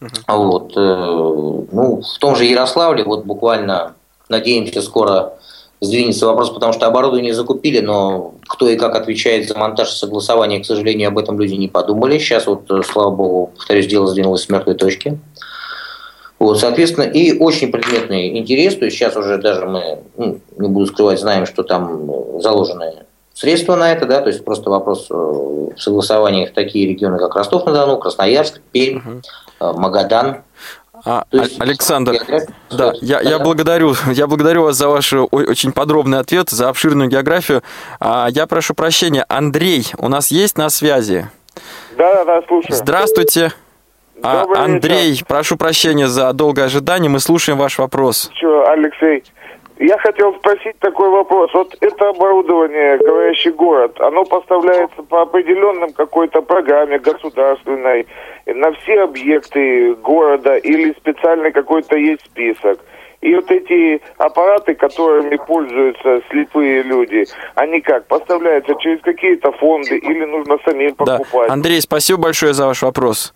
Uh-huh. Вот. Э, ну, в том же Ярославле, вот буквально, надеемся, скоро сдвинется вопрос, потому что оборудование закупили, но кто и как отвечает за монтаж и согласование, к сожалению, об этом люди не подумали. Сейчас вот, э, слава богу, повторюсь, дело сдвинулось с мертвой точки. Вот, соответственно, и очень предметный интерес, то есть сейчас уже даже мы, ну, не буду скрывать, знаем, что там заложены средства на это, да, то есть просто вопрос э, согласования в такие регионы, как Ростов-на-Дону, Красноярск, Пермь, угу. Магадан, а, есть, Александр, да, я, я, благодарю, я благодарю вас за ваш очень подробный ответ, за обширную географию. А, я прошу прощения, Андрей, у нас есть на связи? Да, да, да, слушаю. Здравствуйте. А, Андрей, вечер. прошу прощения за долгое ожидание, мы слушаем ваш вопрос. Что, Алексей, я хотел спросить такой вопрос. Вот это оборудование, говорящий город, оно поставляется по определенным какой-то программе государственной на все объекты города или специальный какой-то есть список? И вот эти аппараты, которыми пользуются слепые люди, они как, поставляются через какие-то фонды или нужно самим покупать? Да. Андрей, спасибо большое за ваш вопрос.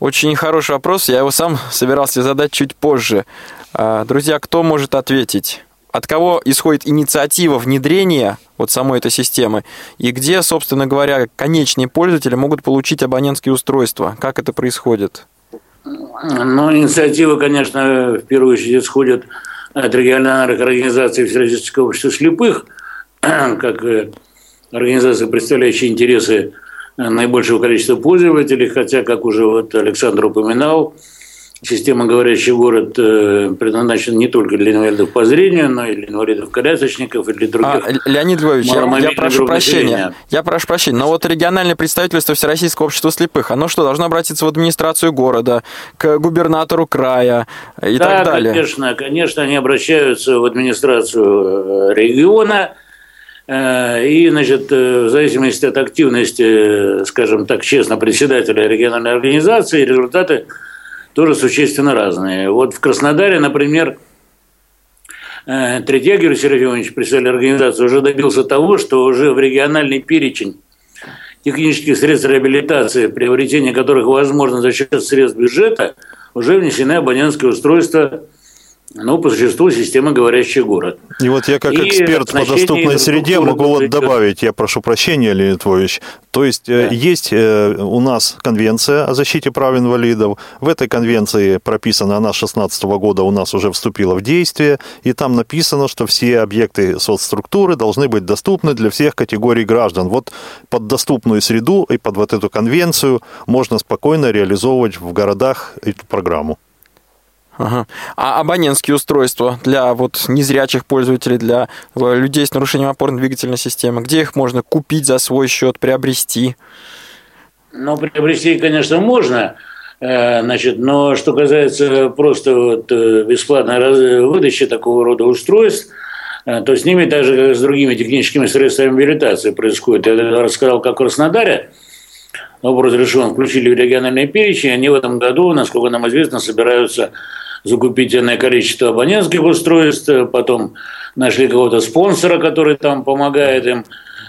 Очень хороший вопрос, я его сам собирался задать чуть позже. А, друзья, кто может ответить? От кого исходит инициатива внедрения вот самой этой системы? И где, собственно говоря, конечные пользователи могут получить абонентские устройства? Как это происходит? Ну, инициатива, конечно, в первую очередь исходит от региональных организаций Всероссийского общества слепых, (clears throat) как организация, представляющая интересы наибольшего количества пользователей, хотя, как уже вот Александр упоминал, Система «Говорящий город» э, предназначена не только для инвалидов по зрению, но и для инвалидов-колясочников и для других. А, Леонид Львович, я, я прошу прощения. Я прошу прощения. Но вот региональное представительство Всероссийского общества слепых, оно что, должно обратиться в администрацию города, к губернатору края и да, так далее? конечно, конечно, они обращаются в администрацию э, региона, и, значит, э, в зависимости от активности, скажем так, честно, председателя региональной организации, результаты тоже существенно разные. Вот в Краснодаре, например, э, Третьяк Юрий Серафимович, председатель организации, уже добился того, что уже в региональный перечень технических средств реабилитации, приобретение которых возможно за счет средств бюджета, уже внесены абонентские устройства ну, по существу система «Говорящий город». И вот я как и эксперт по доступной среде могу вот добавить, я прошу прощения, Леонид Львович, то есть э, да. есть э, у нас конвенция о защите прав инвалидов, в этой конвенции прописана, она с 16 года у нас уже вступила в действие, и там написано, что все объекты соцструктуры должны быть доступны для всех категорий граждан. Вот под доступную среду и под вот эту конвенцию можно спокойно реализовывать в городах эту программу. Ага. А абонентские устройства для вот незрячих пользователей, для э, людей с нарушением опорно-двигательной системы, где их можно купить за свой счет, приобрести? Ну, приобрести, конечно, можно. Э, значит, но что касается просто вот э, бесплатной выдачи такого рода устройств, то с ними, так же как с другими техническими средствами реабилитации происходит. Я рассказал, как в Краснодаре вопрос решен, включили в региональные перечень, они в этом году, насколько нам известно, собираются закупить энное количество абонентских устройств, потом нашли кого-то спонсора, который там помогает им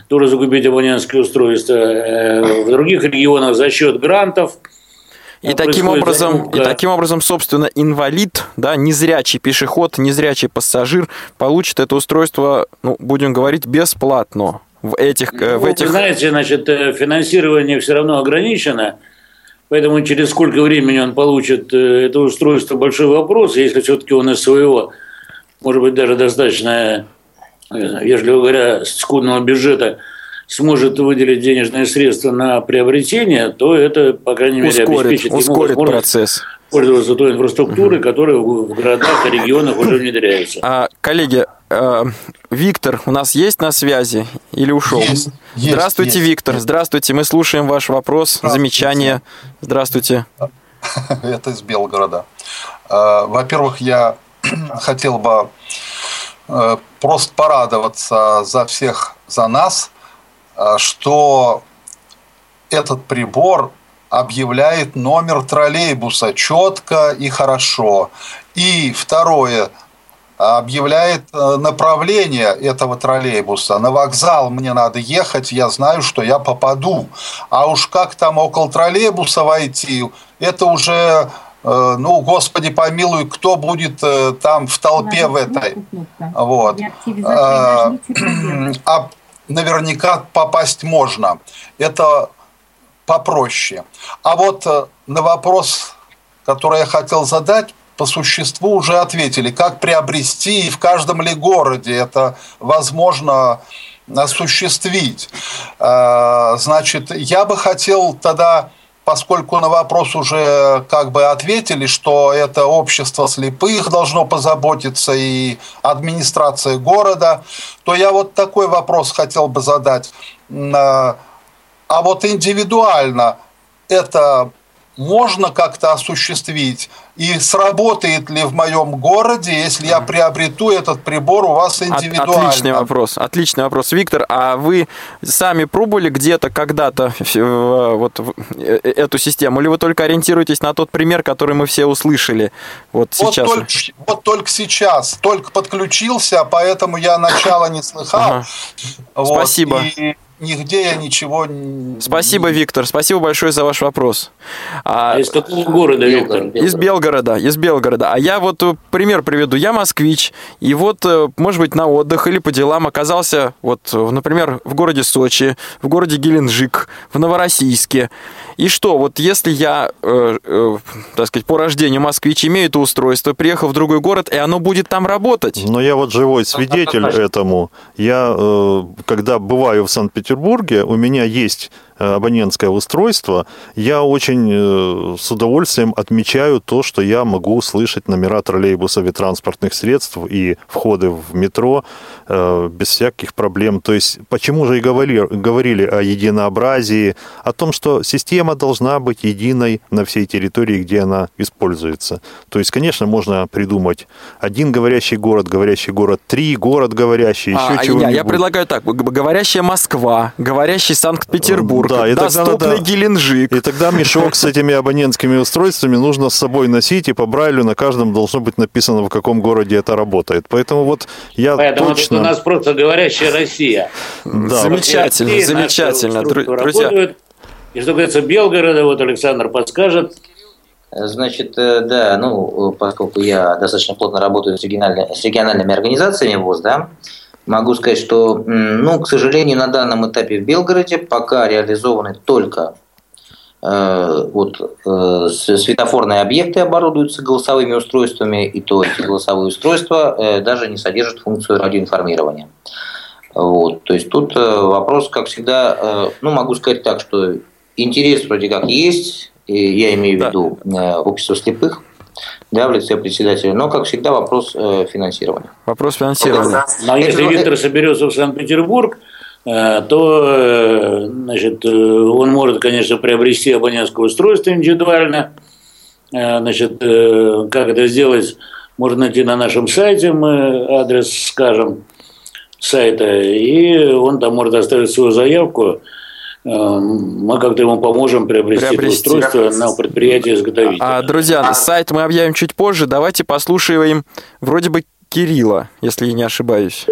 тоже закупить абонентские устройства. В других регионах за счет грантов – и таким образом, и таким образом, собственно, инвалид, да, незрячий пешеход, незрячий пассажир получит это устройство, ну, будем говорить, бесплатно. В этих, э, ну, в этих... Вы знаете, значит, э, финансирование все равно ограничено, поэтому через сколько времени он получит э, это устройство, большой вопрос, если все-таки он из своего, может быть, даже достаточно, вежливо говоря, скудного бюджета сможет выделить денежные средства на приобретение, то это, по крайней мере, ускорит, обеспечит ускорит ему процесс пользоваться той инфраструктурой, угу. которая в городах и регионах уже внедряется. А, коллеги, э, Виктор у нас есть на связи или ушел? Есть, Здравствуйте, есть, Виктор. Есть. Здравствуйте, мы слушаем ваш вопрос, Здравствуйте. замечание. Здравствуйте. (laughs) Это из Белгорода. Э, во-первых, я (clears throat) хотел бы э, просто порадоваться за всех, за нас, что этот прибор объявляет номер троллейбуса четко и хорошо. И второе, объявляет э, направление этого троллейбуса. На вокзал мне надо ехать, я знаю, что я попаду. А уж как там около троллейбуса войти, это уже, э, ну, господи помилуй, кто будет там в толпе в этой. Вот. (clears throat) А наверняка попасть можно. Это попроще. А вот э, на вопрос, который я хотел задать, по существу уже ответили. Как приобрести и в каждом ли городе это возможно осуществить? Э, значит, я бы хотел тогда поскольку на вопрос уже как бы ответили, что это общество слепых должно позаботиться и администрация города, то я вот такой вопрос хотел бы задать. А вот индивидуально это можно как-то осуществить? И сработает ли в моем городе, если я приобрету этот прибор у вас индивидуально? Отличный вопрос, отличный вопрос. Виктор, а вы сами пробовали где-то когда-то вот э, э, эту систему, или вы только ориентируетесь на тот пример, который мы все услышали вот сейчас? Вот только, вот только сейчас, только подключился, поэтому я начало не слыхал. Ага. Вот, Спасибо. И нигде я ничего Спасибо, Виктор. Спасибо большое за ваш вопрос. А, а из какого города, Виктор? Из Белгорода. Из Белгорода. А я вот э, пример приведу. Я москвич, и вот, э, может быть, на отдых или по делам оказался, вот, например, в городе Сочи, в городе Геленджик, в Новороссийске. И что, вот если я, э, э, так сказать, по рождению москвич, имею это устройство, приехал в другой город, и оно будет там работать? Но я вот живой свидетель (laughs) этому. Я, э, когда бываю в Санкт-Петербурге, у меня есть абонентское устройство, я очень э, с удовольствием отмечаю то, что я могу слышать номера троллейбусов и транспортных средств и входы в метро э, без всяких проблем. То есть почему же и говорили, говорили о единообразии, о том, что система должна быть единой на всей территории, где она используется. То есть, конечно, можно придумать один говорящий город, говорящий город три, город говорящий, еще а, чего-нибудь. Я предлагаю так, говорящая Москва, говорящий Санкт-Петербург, да, и доступный тогда, да, Геленджик. И тогда мешок с этими абонентскими устройствами нужно с собой носить, и по Брайлю на каждом должно быть написано, в каком городе это работает. Поэтому вот я Поэтому точно... у нас просто говорящая Россия. Да. Замечательно, Россия, замечательно. Друзья. И что касается Белгорода, вот Александр подскажет, Значит, э, да, ну, поскольку я достаточно плотно работаю с, региональными, с региональными организациями ВОЗ, да, Могу сказать, что, ну, к сожалению, на данном этапе в Белгороде пока реализованы только э, вот э, светофорные объекты оборудуются голосовыми устройствами, и то эти голосовые устройства э, даже не содержат функцию радиоинформирования. Вот, то есть тут э, вопрос, как всегда, э, ну, могу сказать так, что интерес вроде как есть, и я имею в виду э, общество слепых, да, в лице председателя. Но, как всегда, вопрос э, финансирования. Вопрос финансирования. Но если Виктор соберется в Санкт-Петербург, э, то э, значит, он может, конечно, приобрести абонентское устройство индивидуально, Э, значит, э, как это сделать, можно найти на нашем сайте, мы адрес скажем сайта, и он там может оставить свою заявку. Э, мы как-то ему поможем приобрести, приобрести. устройство на предприятие изготовителя. А, друзья, сайт мы объявим чуть позже. Давайте послушаем вроде бы Кирилла, если я не ошибаюсь.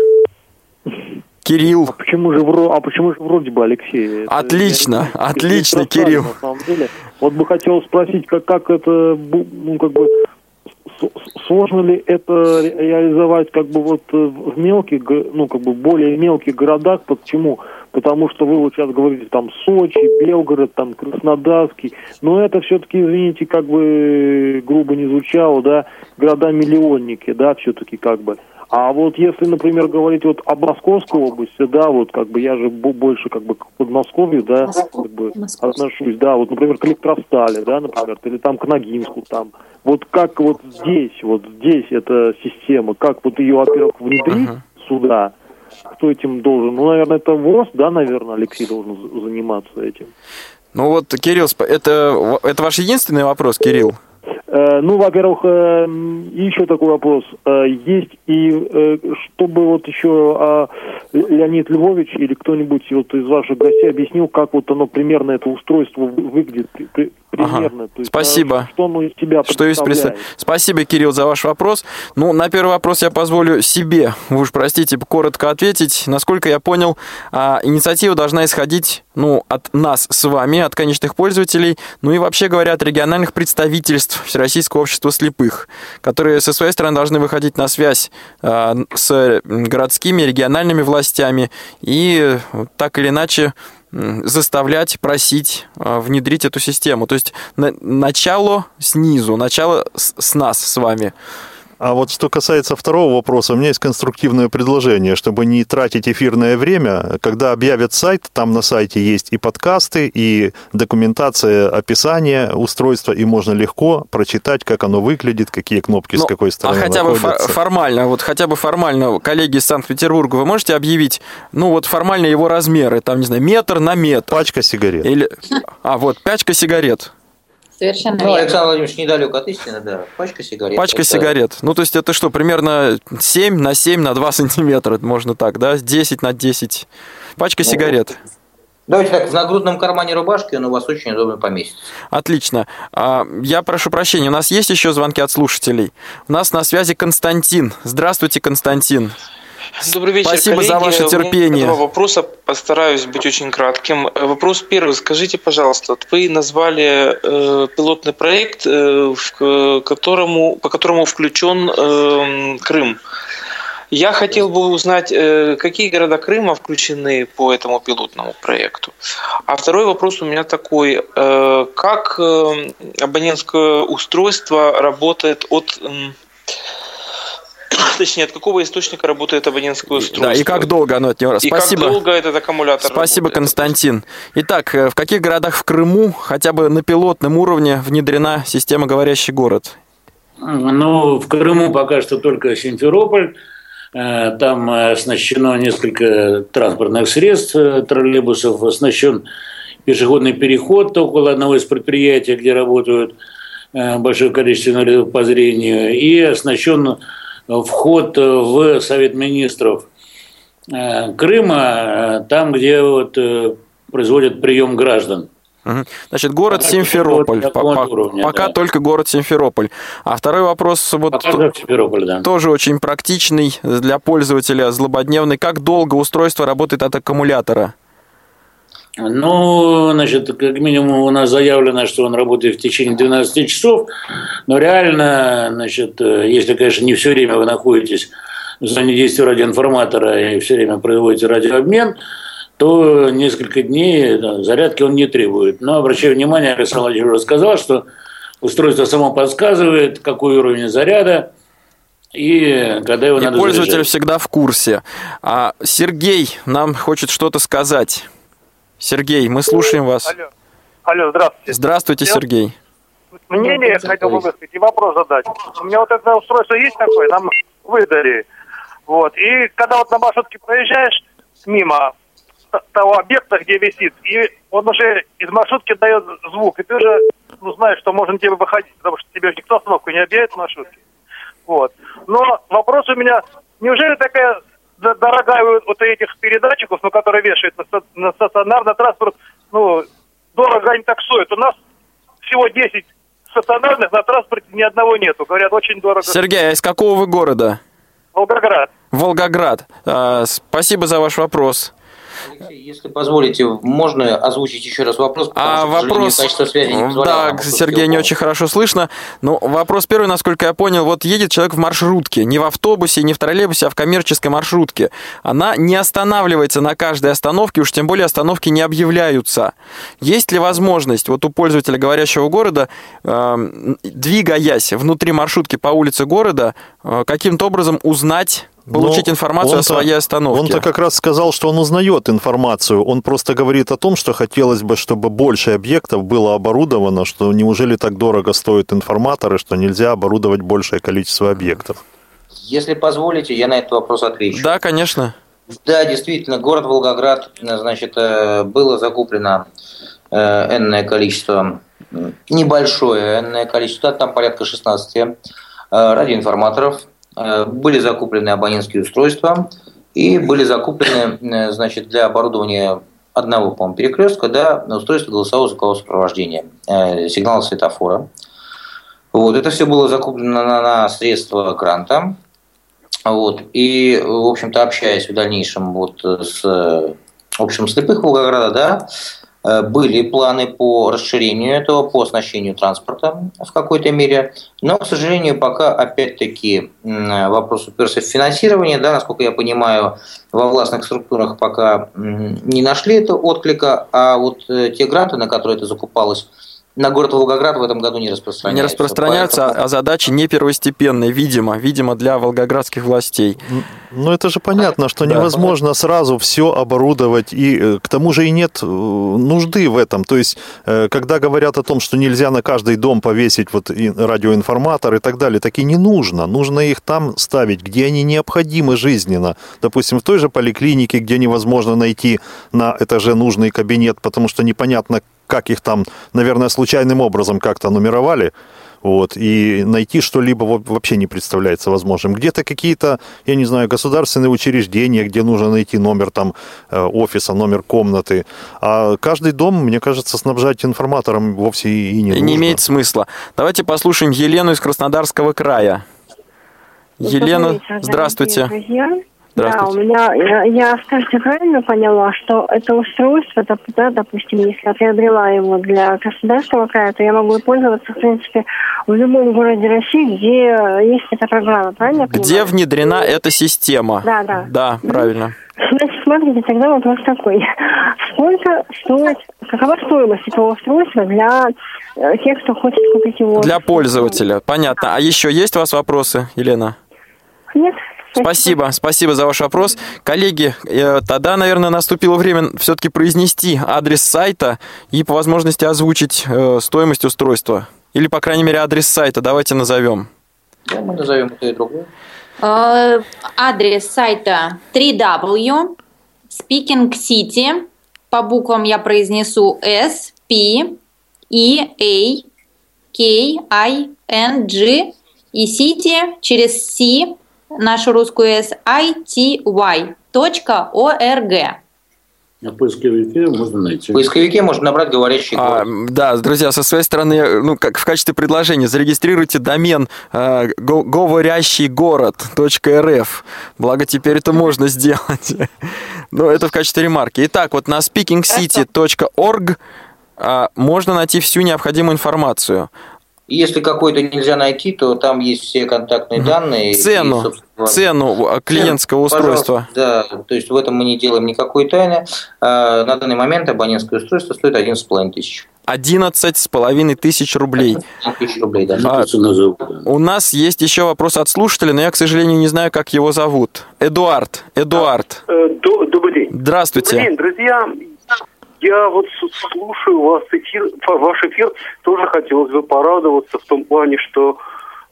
Кирилл. А почему же, а почему же вроде бы Алексей? Отлично, это, отлично, это Кирилл. На самом деле. Вот бы хотел спросить, как, как это, ну, как бы, сложно ли это реализовать как бы вот в мелких, ну, как бы более мелких городах, почему? Потому что вы вот сейчас говорите там Сочи, Белгород, там Краснодарский, но это все-таки, извините, как бы грубо не звучало, да, города-миллионники, да, все-таки как бы. А вот если, например, говорить вот об Московской области, да, вот как бы я же больше как бы к Подмосковью, да, как бы отношусь, да, вот, например, к Электростали, да, например, или там к Ногинску там. Вот как вот здесь, вот здесь эта система, как вот ее, во-первых, внедрить uh-huh. сюда, кто этим должен? Ну, наверное, это ВОЗ, да, наверное, Алексей должен заниматься этим. Ну вот, Кирилл, это, это ваш единственный вопрос, Кирилл? Э, ну, во-первых, э, еще такой вопрос. Э, есть и чтобы вот еще а, Леонид Львович или кто-нибудь вот из ваших гостей объяснил, как вот оно примерно это устройство выглядит примерно. Ага. То есть, Спасибо. Что оно из себя что из представ... Спасибо, Кирилл, за ваш вопрос. Ну, на первый вопрос я позволю себе, вы уж простите, коротко ответить. Насколько я понял, а, инициатива должна исходить ну, от нас с вами, от конечных пользователей, ну и вообще говоря, от региональных представительств Всероссийского общества слепых, которые со своей стороны должны выходить на связь а, с городскими, региональными властями и так или иначе заставлять, просить а, внедрить эту систему. То есть начало снизу, начало с нас, с вами. А вот что касается второго вопроса, у меня есть конструктивное предложение, чтобы не тратить эфирное время. Когда объявят сайт, там на сайте есть и подкасты, и документация описания устройства, и можно легко прочитать, как оно выглядит, какие кнопки Но, с ну, какой стороны А хотя находятся. бы формально, вот хотя бы формально, коллеги из Санкт-Петербурга, вы можете объявить, ну вот формально его размеры, там, не знаю, метр на метр? Пачка сигарет. Или, а вот, пачка сигарет. Совершенно ну, верно. Александр Владимирович недалек от истины, да. Пачка сигарет. Пачка это... сигарет. Ну, то есть это что, примерно 7 на 7 на 2 (laughs) сантиметра, можно так, да? 10 на 10. Пачка ну, сигарет. Давайте так, в нагрудном кармане рубашки он у вас очень удобно поместится. Отлично. А, я прошу прощения, у нас есть еще звонки от слушателей? У нас на связи Константин. Здравствуйте, Константин. Добрый вечер, Спасибо коллеги. за ваше терпение. Два вопроса, постараюсь быть очень кратким. Вопрос первый. Скажите, пожалуйста, вы назвали э, пилотный проект, э, в которому, по которому включен э, Крым. Я хотел бы узнать, э, какие города Крыма включены по этому пилотному проекту. А второй вопрос у меня такой. Э, как э, абонентское устройство работает от (coughs) точнее, от какого источника работает абонентское устройство. Да, и как долго оно от него... И Спасибо. как долго этот аккумулятор Спасибо, работает. Константин. Итак, э, в каких городах в Крыму хотя бы на пилотном уровне внедрена система «Говорящий город»? Ну, в Крыму пока что только Симферополь. Э, там оснащено несколько транспортных средств, э, троллейбусов, оснащен пешеходный переход около одного из предприятий, где работают большое количество инвалидов по зрению, и оснащен вход в Совет Министров э, Крыма, э, там, где вот э, производят прием граждан. Значит, город пока Симферополь. Вот уровня, пока да. только город Симферополь. А второй вопрос вот пока да. тоже очень практичный для пользователя, злободневный. Как долго устройство работает от аккумулятора? Ну, значит, как минимум у нас заявлено, что он работает в течение 12 часов, но реально, значит, если, конечно, не все время вы находитесь в зоне действия радиоинформатора и все время производите радиообмен, то несколько дней зарядки он не требует. Но обращаю внимание, Александр Владимирович уже сказал, что устройство само подсказывает, какой уровень заряда, и когда его и надо пользователь заряжать. всегда в курсе. А Сергей нам хочет что-то сказать. Сергей, мы слушаем вас. Алло, Алло здравствуйте. Здравствуйте, Сергей. Мнение хотел бы высказать и вопрос задать. У меня вот это устройство есть такое, нам выдали. Вот. И когда вот на маршрутке проезжаешь мимо того объекта, где висит, и он уже из маршрутки дает звук, и ты уже ну, знаешь, что можно тебе выходить, потому что тебе же никто остановку не объявит в маршрутке. Вот. Но вопрос у меня, неужели такая дорогая вот, вот этих передатчиков, ну, которые вешают на, на стационарный транспорт, ну, дорого они таксуют. У нас всего 10 стационарных, на транспорте ни одного нету. Говорят, очень дорого. Сергей, а из какого вы города? Волгоград. Волгоград. А, спасибо за ваш вопрос. Если позволите, можно озвучить еще раз вопрос, А что, вопрос... качество связи не Да, нам Сергей, не очень хорошо слышно. Ну, вопрос первый, насколько я понял, вот едет человек в маршрутке, не в автобусе, не в троллейбусе, а в коммерческой маршрутке. Она не останавливается на каждой остановке, уж тем более остановки не объявляются. Есть ли возможность вот у пользователя говорящего города, эм, двигаясь внутри маршрутки по улице города, э, каким-то образом узнать, получить Но информацию о своей остановке? Он-то как раз сказал, что он узнает информацию. Он просто говорит о том, что хотелось бы, чтобы больше объектов было оборудовано, что неужели так дорого стоят информаторы, что нельзя оборудовать большее количество объектов. Если позволите, я на этот вопрос отвечу. Да, конечно. Да, действительно, город Волгоград, значит, э, было закуплено э, энное количество, небольшое энное количество, там порядка 16 э, радиоинформаторов, были закуплены абонентские устройства и были закуплены, э, значит, для оборудования одного, по-моему, перекрестка, да, устройство голосового звукового сопровождения, э, сигнала светофора. Вот, это все было закуплено на, на средства гранта. Вот. И, в общем-то, общаясь в дальнейшем вот с э, общим слепых Волгограда, да, э, были планы по расширению этого, по оснащению транспорта в какой-то мере. Но, к сожалению, пока, опять-таки, вопрос уперся в финансирование. Да, насколько я понимаю, во властных структурах пока не нашли этого отклика, а вот э, те гранты, на которые это закупалось, на город Волгоград в этом году не распространяются. Не распространяются, а задачи не первостепенные, видимо, видимо, для волгоградских властей. Ну, это же понятно, что Да. невозможно сразу все оборудовать, и э, к тому же и нет э, нужды в этом. То есть, э, когда говорят о том, что нельзя на каждый дом повесить вот радиоинформатор и так далее, так и не нужно. Нужно их там ставить, где они необходимы жизненно. Допустим, в той же поликлинике, где невозможно найти на этаже нужный кабинет, потому что непонятно, как их там, наверное, случайным образом как-то нумеровали. Вот, и найти что-либо во- вообще не представляется возможным. Где-то какие-то, я не знаю, государственные учреждения, где нужно найти номер там э, офиса, номер комнаты. А каждый дом, мне кажется, снабжать информатором вовсе и не Не, нужно. имеет смысла. Давайте послушаем Елену из Краснодарского края. Елена, здравствуйте. друзья. Здравствуйте. Да, у меня, я, я, кажется, правильно поняла, что это устройство, да, допустим, если я приобрела его для Краснодарского края, то я могу пользоваться, в принципе, в любом городе России, где есть эта программа, правильно Где внедрена эта система? Да, да. Да, правильно. Значит, смотрите, тогда вопрос такой. Сколько стоит, какова стоимость этого устройства для э, тех, кто хочет купить его? Для пользователя. Понятно. А еще есть у вас вопросы, Елена? Нет? Спасибо, спасибо за ваш вопрос. Коллеги, э, тогда, наверное, наступило время все-таки произнести адрес сайта и по возможности озвучить э, стоимость устройства. Или, по крайней мере, адрес сайта давайте назовем. Да, мы назовем это и другое. Э, Адрес сайта www Speaking City. По буквам я произнесу S, P, E, A, K, I, N, G и City через C, нашу русскую S, I, T, Y, точка .org. На поисковике можно найти. В поисковике можно набрать говорящий А, да, друзья, со своей стороны, ну, как в качестве предложения, зарегистрируйте домен э, го- говорящий город.рф. Благо, теперь это можно сделать. (laughs) Но это в качестве ремарки. Итак, вот на speakingcity.org а, можно найти всю необходимую информацию. И Если какой-то нельзя найти, то там есть все контактные данные. и, Цену, цену а, клиентского устройства. Да, то есть в этом мы не делаем никакой тайны. А, На данный момент абонентское устройство стоит 11,5 тысяч. 11 с половиной тысяч рублей. Тысяч рублей, да. А, у нас есть еще вопрос от слушателя, но я, к сожалению, не знаю, как его зовут. Эдуард. Эдуард. Э, до- Добрый день. Здравствуйте. Добрый день, друзья. Я вот слушаю вас эфир, ваш эфир, тоже хотелось бы порадоваться в том плане, что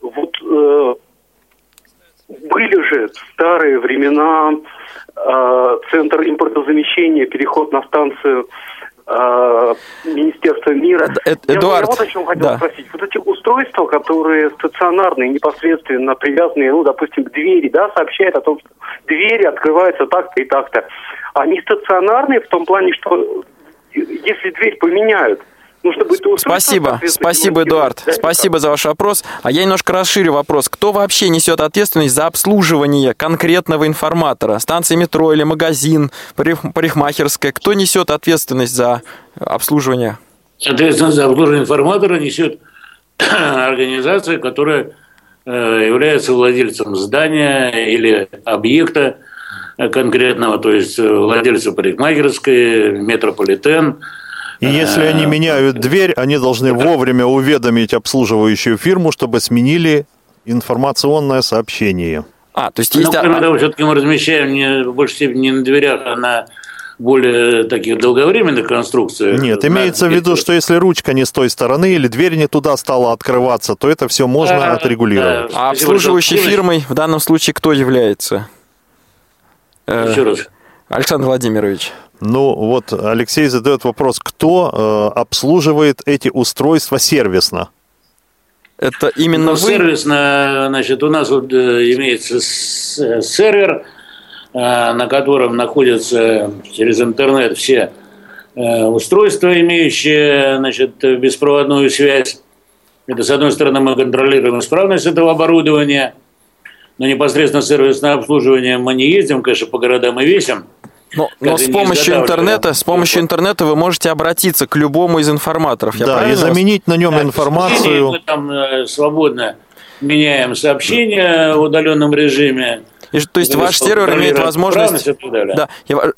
вот э, были же старые времена э, центр импортозамещения, переход на станцию э, Министерства мира. Я, Эдуард, я вот о чем хотел да. спросить. Вот эти устройства, которые стационарные, непосредственно привязанные, ну, допустим, к двери, да, сообщают о том, что двери открываются так-то и так-то. Они стационарные в том плане, что если дверь поменяют, ну, чтобы это Спасибо, спасибо, Эдуард. да, Спасибо за ваш вопрос. А я немножко расширю вопрос. Кто вообще несет ответственность за обслуживание конкретного информатора? Станция метро или магазин, парик- парикмахерская? Кто несет ответственность за обслуживание? Ответственность за обслуживание информатора несет (clears throat) организация, которая э, является владельцем здания или объекта конкретного, то есть э, владельца парикмахерской, метрополитен. И если они меняют дверь, они должны вовремя уведомить обслуживающую фирму, чтобы сменили информационное сообщение. А, то есть Ну, кроме того, все-таки мы размещаем не, в большей степени не на дверях, а на более таких долговременных конструкциях. Нет, имеется в виду, что если ручка не с той стороны или дверь не туда стала открываться, то это все можно Да, отрегулировать. А обслуживающей фирмой в данном случае кто является? Э, Еще раз. Александр Владимирович. Ну вот Алексей задает вопрос, кто э, обслуживает эти устройства сервисно? Это именно Ну, вы? сервисно, значит, у нас вот э, имеется э, сервер, на котором находятся через интернет все устройства, имеющие, значит, беспроводную связь. Это, с одной стороны, мы контролируем исправность этого оборудования, но непосредственно сервисное обслуживание мы не ездим, конечно, по городам и весим. Но, но Как с помощью интернета, с помощью интернета вы можете обратиться к любому из информаторов. Я да, и правильно заменить на нем Да, информацию. Мы там э, свободно меняем сообщения в удаленном режиме. И, то есть ваш сервер имеет возможность... Да, я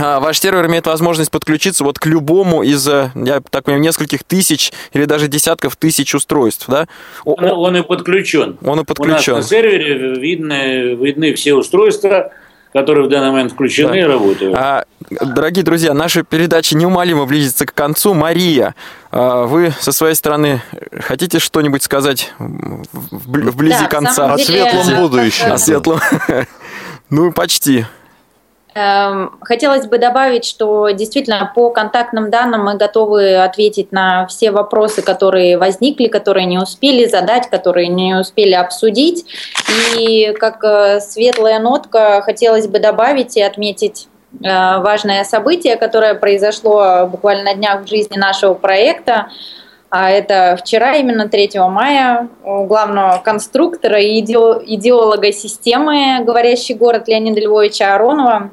ваш сервер имеет возможность подключиться вот к любому из, э, я так понимаю, нескольких тысяч или даже десятков тысяч устройств, да? Он, он и подключен. Он и У нас подключен. на сервере видны, видны все устройства, которые в данный момент включены и работают. А, дорогие друзья, наша передача неумолимо близится к концу. Мария, а, вы со своей стороны хотите что-нибудь сказать вблизи Да, конца? самом О деле, светлом будущем. О светлом. (laughs) Ну, почти. Эм, Хотелось бы добавить, что действительно по контактным данным мы готовы ответить на все вопросы, которые возникли, которые не успели задать, которые не успели обсудить. И как э, светлая нотка хотелось бы добавить и отметить э, важное событие, которое произошло буквально на днях в жизни нашего проекта. А это вчера, именно 3 мая, у главного конструктора и идео- идеолога системы «Говорящий город» Леонида Львовича Аронова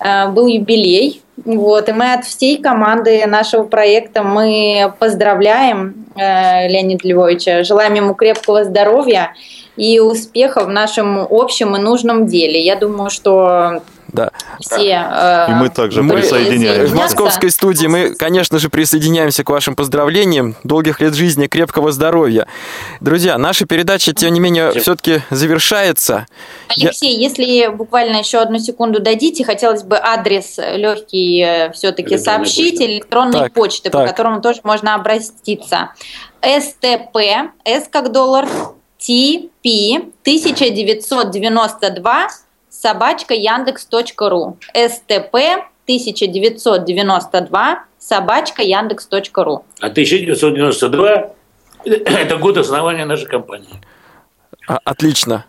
был юбилей. Вот, и мы от всей команды нашего проекта мы поздравляем э, Леонида Львовича, желаем ему крепкого здоровья и успеха в нашем общем и нужном деле. Я думаю, что Да. все... э, И мы также Мы присоединяемся. в московской студии мы, конечно же, присоединяемся к вашим поздравлениям. Долгих лет жизни, крепкого здоровья. Друзья, наша передача, тем не менее, все-таки завершается. Я- Алексей, если буквально еще одну секунду дадите, хотелось бы адрес легкий все-таки Электронной сообщить, электронной Так, почты, по так. которому тоже можно обратиться. СТП, С как доллар, ТП 1992 собачка яндекс.ру. СТП 1992 собачка яндекс.ру. А 1992 – это год основания нашей компании. А, Отлично.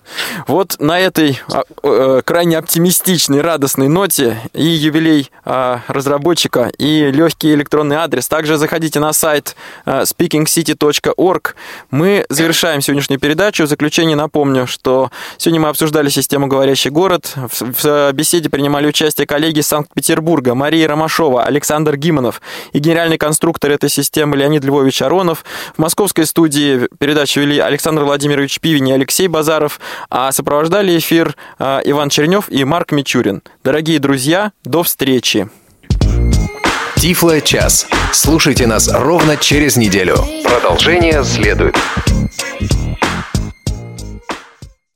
Вот на этой а, э, крайне оптимистичной, радостной ноте и юбилей а, разработчика, и легкий электронный адрес. Также заходите на сайт а, speakingcity.org. Мы завершаем сегодняшнюю передачу. В заключение напомню, что сегодня мы обсуждали систему «Говорящий город». В беседе принимали участие коллеги из Санкт-Петербурга Мария Ромашова, Александр Гимонов и генеральный конструктор этой системы Леонид Львович Аронов. В московской студии передачу вели Александр Владимирович Пивень и Алексей Базаров, а сопровождали эфир а, Иван Чернев и Марк Мичурин. Дорогие друзья, до встречи. Тифло час. Слушайте нас ровно через неделю. Продолжение следует.